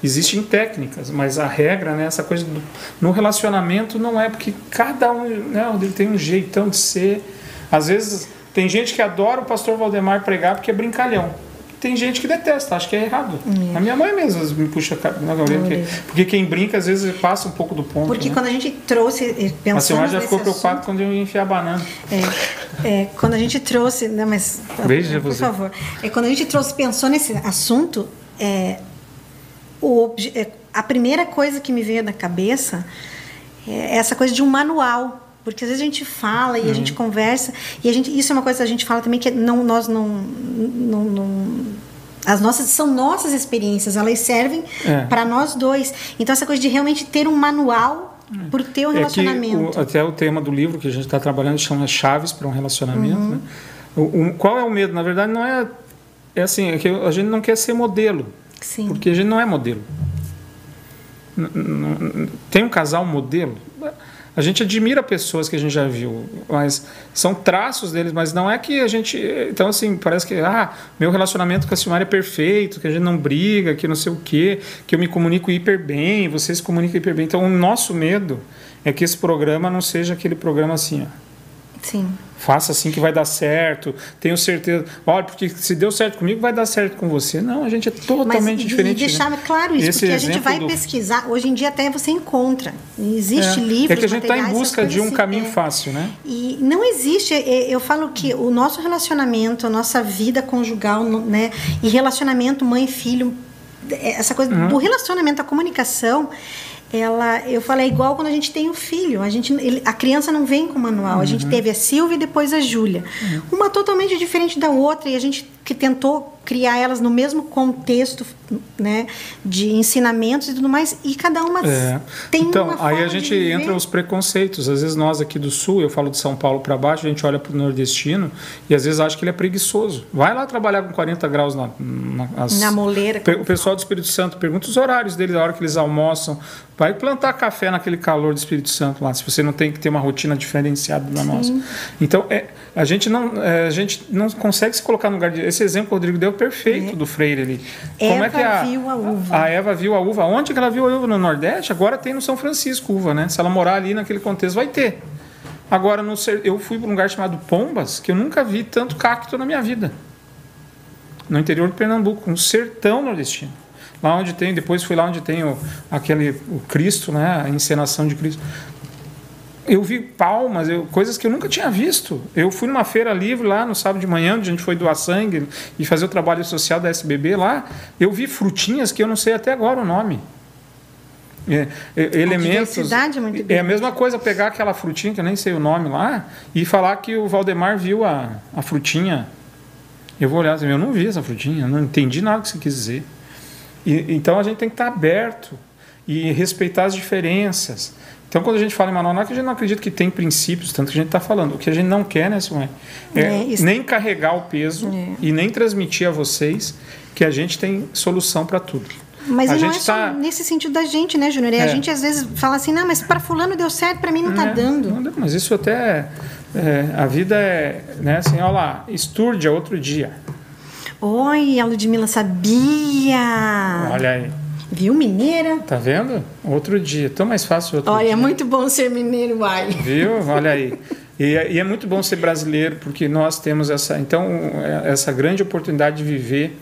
Existem técnicas, mas a regra, né, essa coisa do, no relacionamento não é porque cada um né, ele tem um jeitão de ser. Às vezes tem gente que adora o pastor Valdemar pregar porque é brincalhão tem gente que detesta, acha que é errado. É. A minha mãe mesmo me puxa na orelha, porque, porque quem brinca às vezes passa um pouco do ponto. Porque né? quando a gente trouxe. A senhora já ficou preocupada quando eu ia enfiar a banana. É. É, quando a gente trouxe, não, mas Veja por você. favor, é, quando a gente trouxe, pensou nesse assunto, é, o, é, a primeira coisa que me veio na cabeça é essa coisa de um manual. Porque às vezes a gente fala e a gente conversa, e a gente, isso é uma coisa que a gente fala também que não, nós não, não, não- as nossas são nossas experiências, elas servem É. para nós dois. Então essa coisa de realmente ter um manual para o teu É relacionamento. o, até o tema do livro que a gente está trabalhando chama chaves para um relacionamento. Uhum. Né? O, o- qual é o medo? Na verdade, não é. É assim, é que a gente não quer ser modelo, Sim. porque a gente não é modelo. Tem um casal modelo? A gente admira pessoas que a gente já viu, mas são traços deles, mas não é que a gente. Então, assim, parece que, ah, meu relacionamento com a Silmara é perfeito, que a gente não briga, que não sei o quê, que eu me comunico hiper bem, vocês se comunicam hiper bem. Então, o nosso medo é que esse programa não seja aquele programa assim, ó. Sim. Faça assim que vai dar certo, tenho certeza. Olha, porque se deu certo comigo, vai dar certo com você. Não, a gente é totalmente Mas, diferente. E deixar né? claro isso, Esse porque a gente vai do- pesquisar. Hoje em dia até você encontra. Existe É. livros, É que a gente está em busca de um coisas caminho assim, é. fácil, né? E não existe, é, eu falo que o nosso relacionamento, a nossa vida conjugal, né, e relacionamento mãe e filho, é, essa coisa Uhum. do relacionamento, a comunicação, ela, eu falo, é igual quando a gente tem o filho. A, gente, ele- a criança não vem com manual. A Uhum. gente teve a Silvia e depois a Júlia. Uma totalmente diferente da outra, e a gente que tentou criar elas no mesmo contexto né, de ensinamentos e tudo mais, e cada uma É. tem então, uma aí forma a gente entra os preconceitos. Às vezes nós aqui do sul, eu falo de São Paulo para baixo, a gente olha para o nordestino e às vezes acha que ele é preguiçoso. Vai lá trabalhar com 40 graus na, na, as- Na moleira, O pessoal do Espírito Santo pergunta os horários deles, a hora que eles almoçam. Vai plantar café naquele calor do Espírito Santo lá, se você não tem que ter uma rotina diferenciada da nossa. Então, é, a, gente não, é, a gente não consegue se colocar no lugar de. Esse exemplo que o Rodrigo deu é perfeito do Freire ali. Eva viu a uva. A Eva viu a uva. Onde que ela viu a uva? No Nordeste? Agora tem no São Francisco uva, né? Se ela morar ali naquele contexto, vai ter. Agora, no, eu fui para um lugar chamado Pombas, que eu nunca vi tanto cacto na minha vida. No interior de Pernambuco, um sertão nordestino. Lá onde tem, depois fui lá onde tem o, aquele, o Cristo, né? A encenação de Cristo. Eu vi palmas, eu- coisas que eu nunca tinha visto. Eu fui numa feira livre lá no sábado de manhã, onde a gente foi doar sangue e fazer o trabalho social da SBB lá. Eu vi frutinhas que eu não sei até agora o nome. É, é, elementos. é É a mesma coisa pegar aquela frutinha, que eu nem sei o nome lá, e falar que o Valdemar viu a, a frutinha. Eu vou olhar assim, eu não vi essa frutinha, não entendi nada que você quis dizer. E, então a gente tem que estar aberto e respeitar as diferenças. Então, quando a gente fala em manual, é a gente não acredita que tem princípios, tanto que a gente está falando. O que a gente não quer, né, Simone? É, É, nem carregar o peso É. e nem transmitir a vocês que a gente tem solução para tudo. Mas a não gente é tá- nesse sentido da gente, né, Júnior? E A É. gente às vezes fala assim, não, mas para fulano deu certo, para mim não está É, dando. não mas isso até. é, a vida é. Né, assim, olha lá, Estúrdia outro dia. Oi, a Ludmilla sabia. Olha aí. Viu, mineira? Tá vendo? Outro dia. Tão mais fácil outro Olha, dia. é muito bom ser mineiro, uai. Viu? Olha aí. E, é- e é muito bom ser brasileiro, porque nós temos essa, então, é, essa grande oportunidade de viver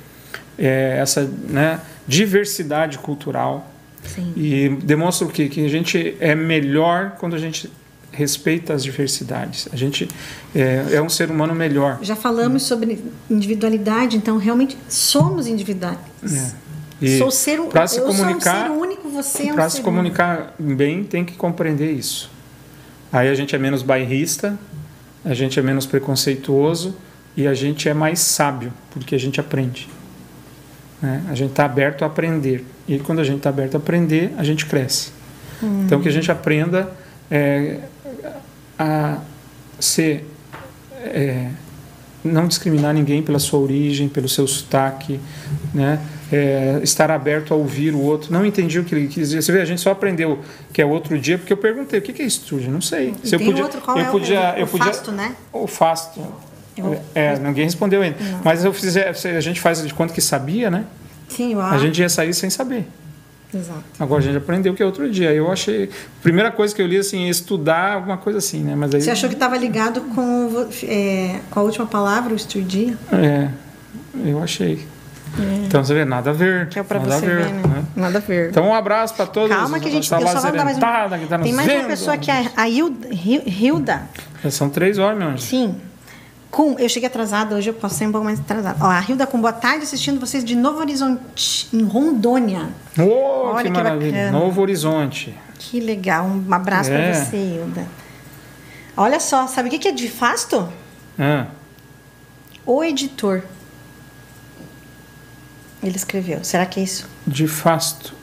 é, essa né, diversidade cultural. Sim. E demonstra o quê? Que a gente é melhor quando a gente respeita as diversidades. A gente é, é um ser humano melhor. Já falamos sobre individualidade, então realmente somos individuais. É. E Sou ser, um- pra se eu comunicar- sou um ser único, você é um Para se comunicar bem, tem que compreender isso. Aí a gente é menos bairrista, a gente é menos preconceituoso e a gente é mais sábio, porque a gente aprende. né? A gente está aberto a aprender. E quando a gente está aberto a aprender, a gente cresce. Então, que a gente aprenda é, a ser. é, não discriminar ninguém pela sua origem, pelo seu sotaque, né? É, estar aberto a ouvir o outro. Não entendi o que ele quis dizer. Você vê, a gente só aprendeu que é outro dia porque eu perguntei o que é estúdio. Não sei. Se eu podia, outro, qual eu é o- podia, é o eu podia, fasto, né? O fasto. Eu- É, ninguém respondeu ainda. Mas se eu fizer, se a gente faz de conta que sabia, né? Sim, uau. A gente ia sair sem saber. Exato. Agora a gente aprendeu que é outro dia. Eu achei. Primeira coisa que eu li assim, estudar alguma coisa assim, né? Mas aí. Você achou que estava ligado com, é, com a última palavra, o estudia? É, eu achei. Então você vê, nada a ver. Que é para nada você ver, ver, né? Nada a ver. Então um abraço para todos. Calma que a gente... vou dar mais um... que tá Tem mais uma vendo. pessoa aqui, a a Hilda. Hi- Hilda. São três horas, meu anjo. Sim. Com, eu cheguei atrasada, hoje eu posso ser um pouco mais atrasada. Ó, a Hilda com boa tarde assistindo vocês de Novo Horizonte, em Rondônia. Oh, Olha que, que maravilha. Bacana. Novo Horizonte. Que legal. Um abraço é. para você, Hilda. Olha só, sabe o que é de fasto? Ah. O editor. Ele escreveu. Será que é isso? De fasto.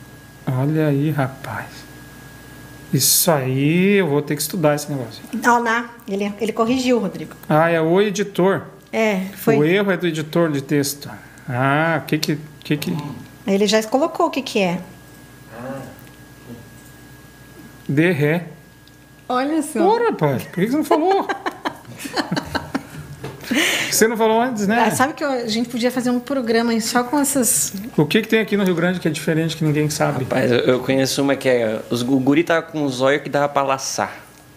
Olha aí, rapaz. Isso aí, eu vou ter que estudar esse negócio. Não, não. Ele, ele corrigiu, Rodrigo. Ah, é o editor. É, foi. O erro é do editor de texto. Ah, o que que, que que... Ele já colocou o que que é. De ré. Olha só. Ora, rapaz, por que você não falou? <laughs> Você não falou antes, né? Ah, sabe que a gente podia fazer um programa só com essas. O que, que tem aqui no Rio Grande que é diferente que ninguém sabe? Rapaz, eu conheço uma que é. Os, o guri tava com um zóio que dava pra laçar.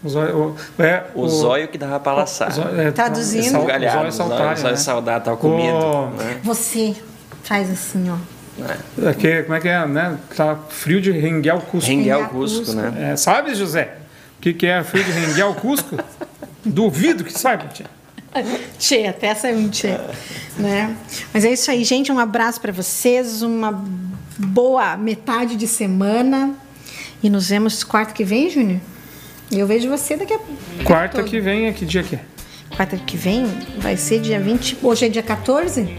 O zóio, o, é, o, o zóio que dava pra laçar. Zóio, é, Traduzindo. Sal, galhado, o zóio saltar. O zóio né? saudade, tava com medo. Né? Você faz assim, ó. É. é. Que, como é que é, né? Tá frio de renguear o Cusco. Renguear o Cusco, Cusco, né? É, sabe, José? O que, que é frio de renguear o Cusco? <laughs> Duvido que saiba, tia. <laughs> Tchê, até saiu um tchê. Né? Mas é isso aí, gente. Um abraço para vocês. Uma boa metade de semana. E nos vemos quarta que vem, Júnior? E eu vejo você daqui a Quarta que vem é que dia que é? Quarta que vem vai ser dia 20. Hoje é dia 14?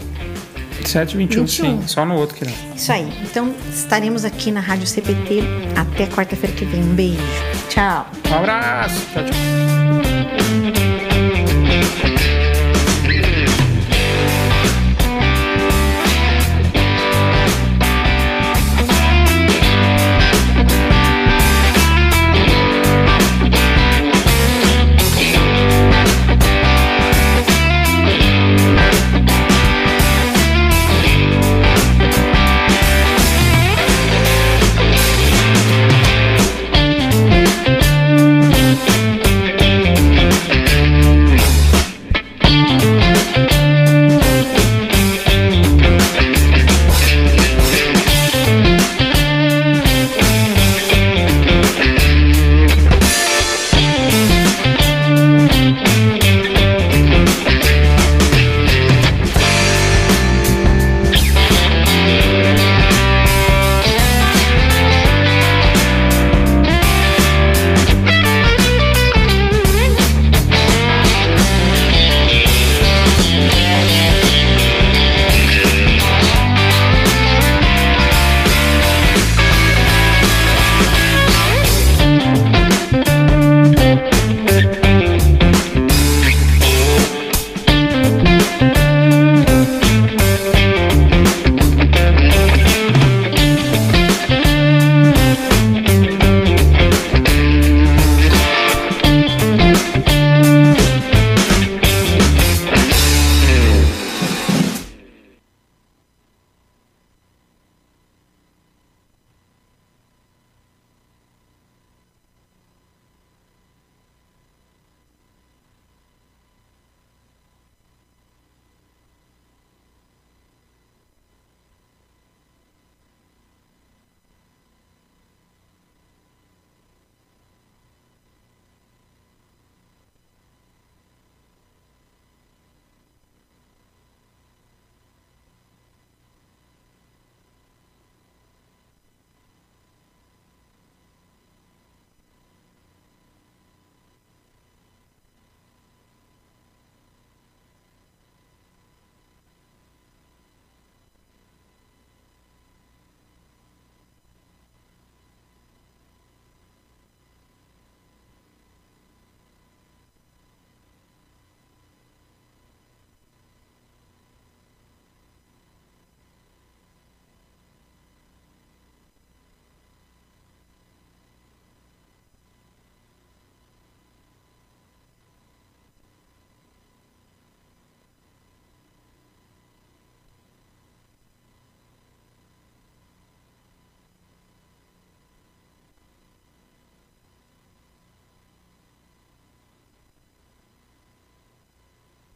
7 21, 21. sim. Só no outro que não. Isso aí. Então estaremos aqui na Rádio CPT até quarta-feira que vem. Um beijo. Tchau. Um abraço. Tchau, tchau.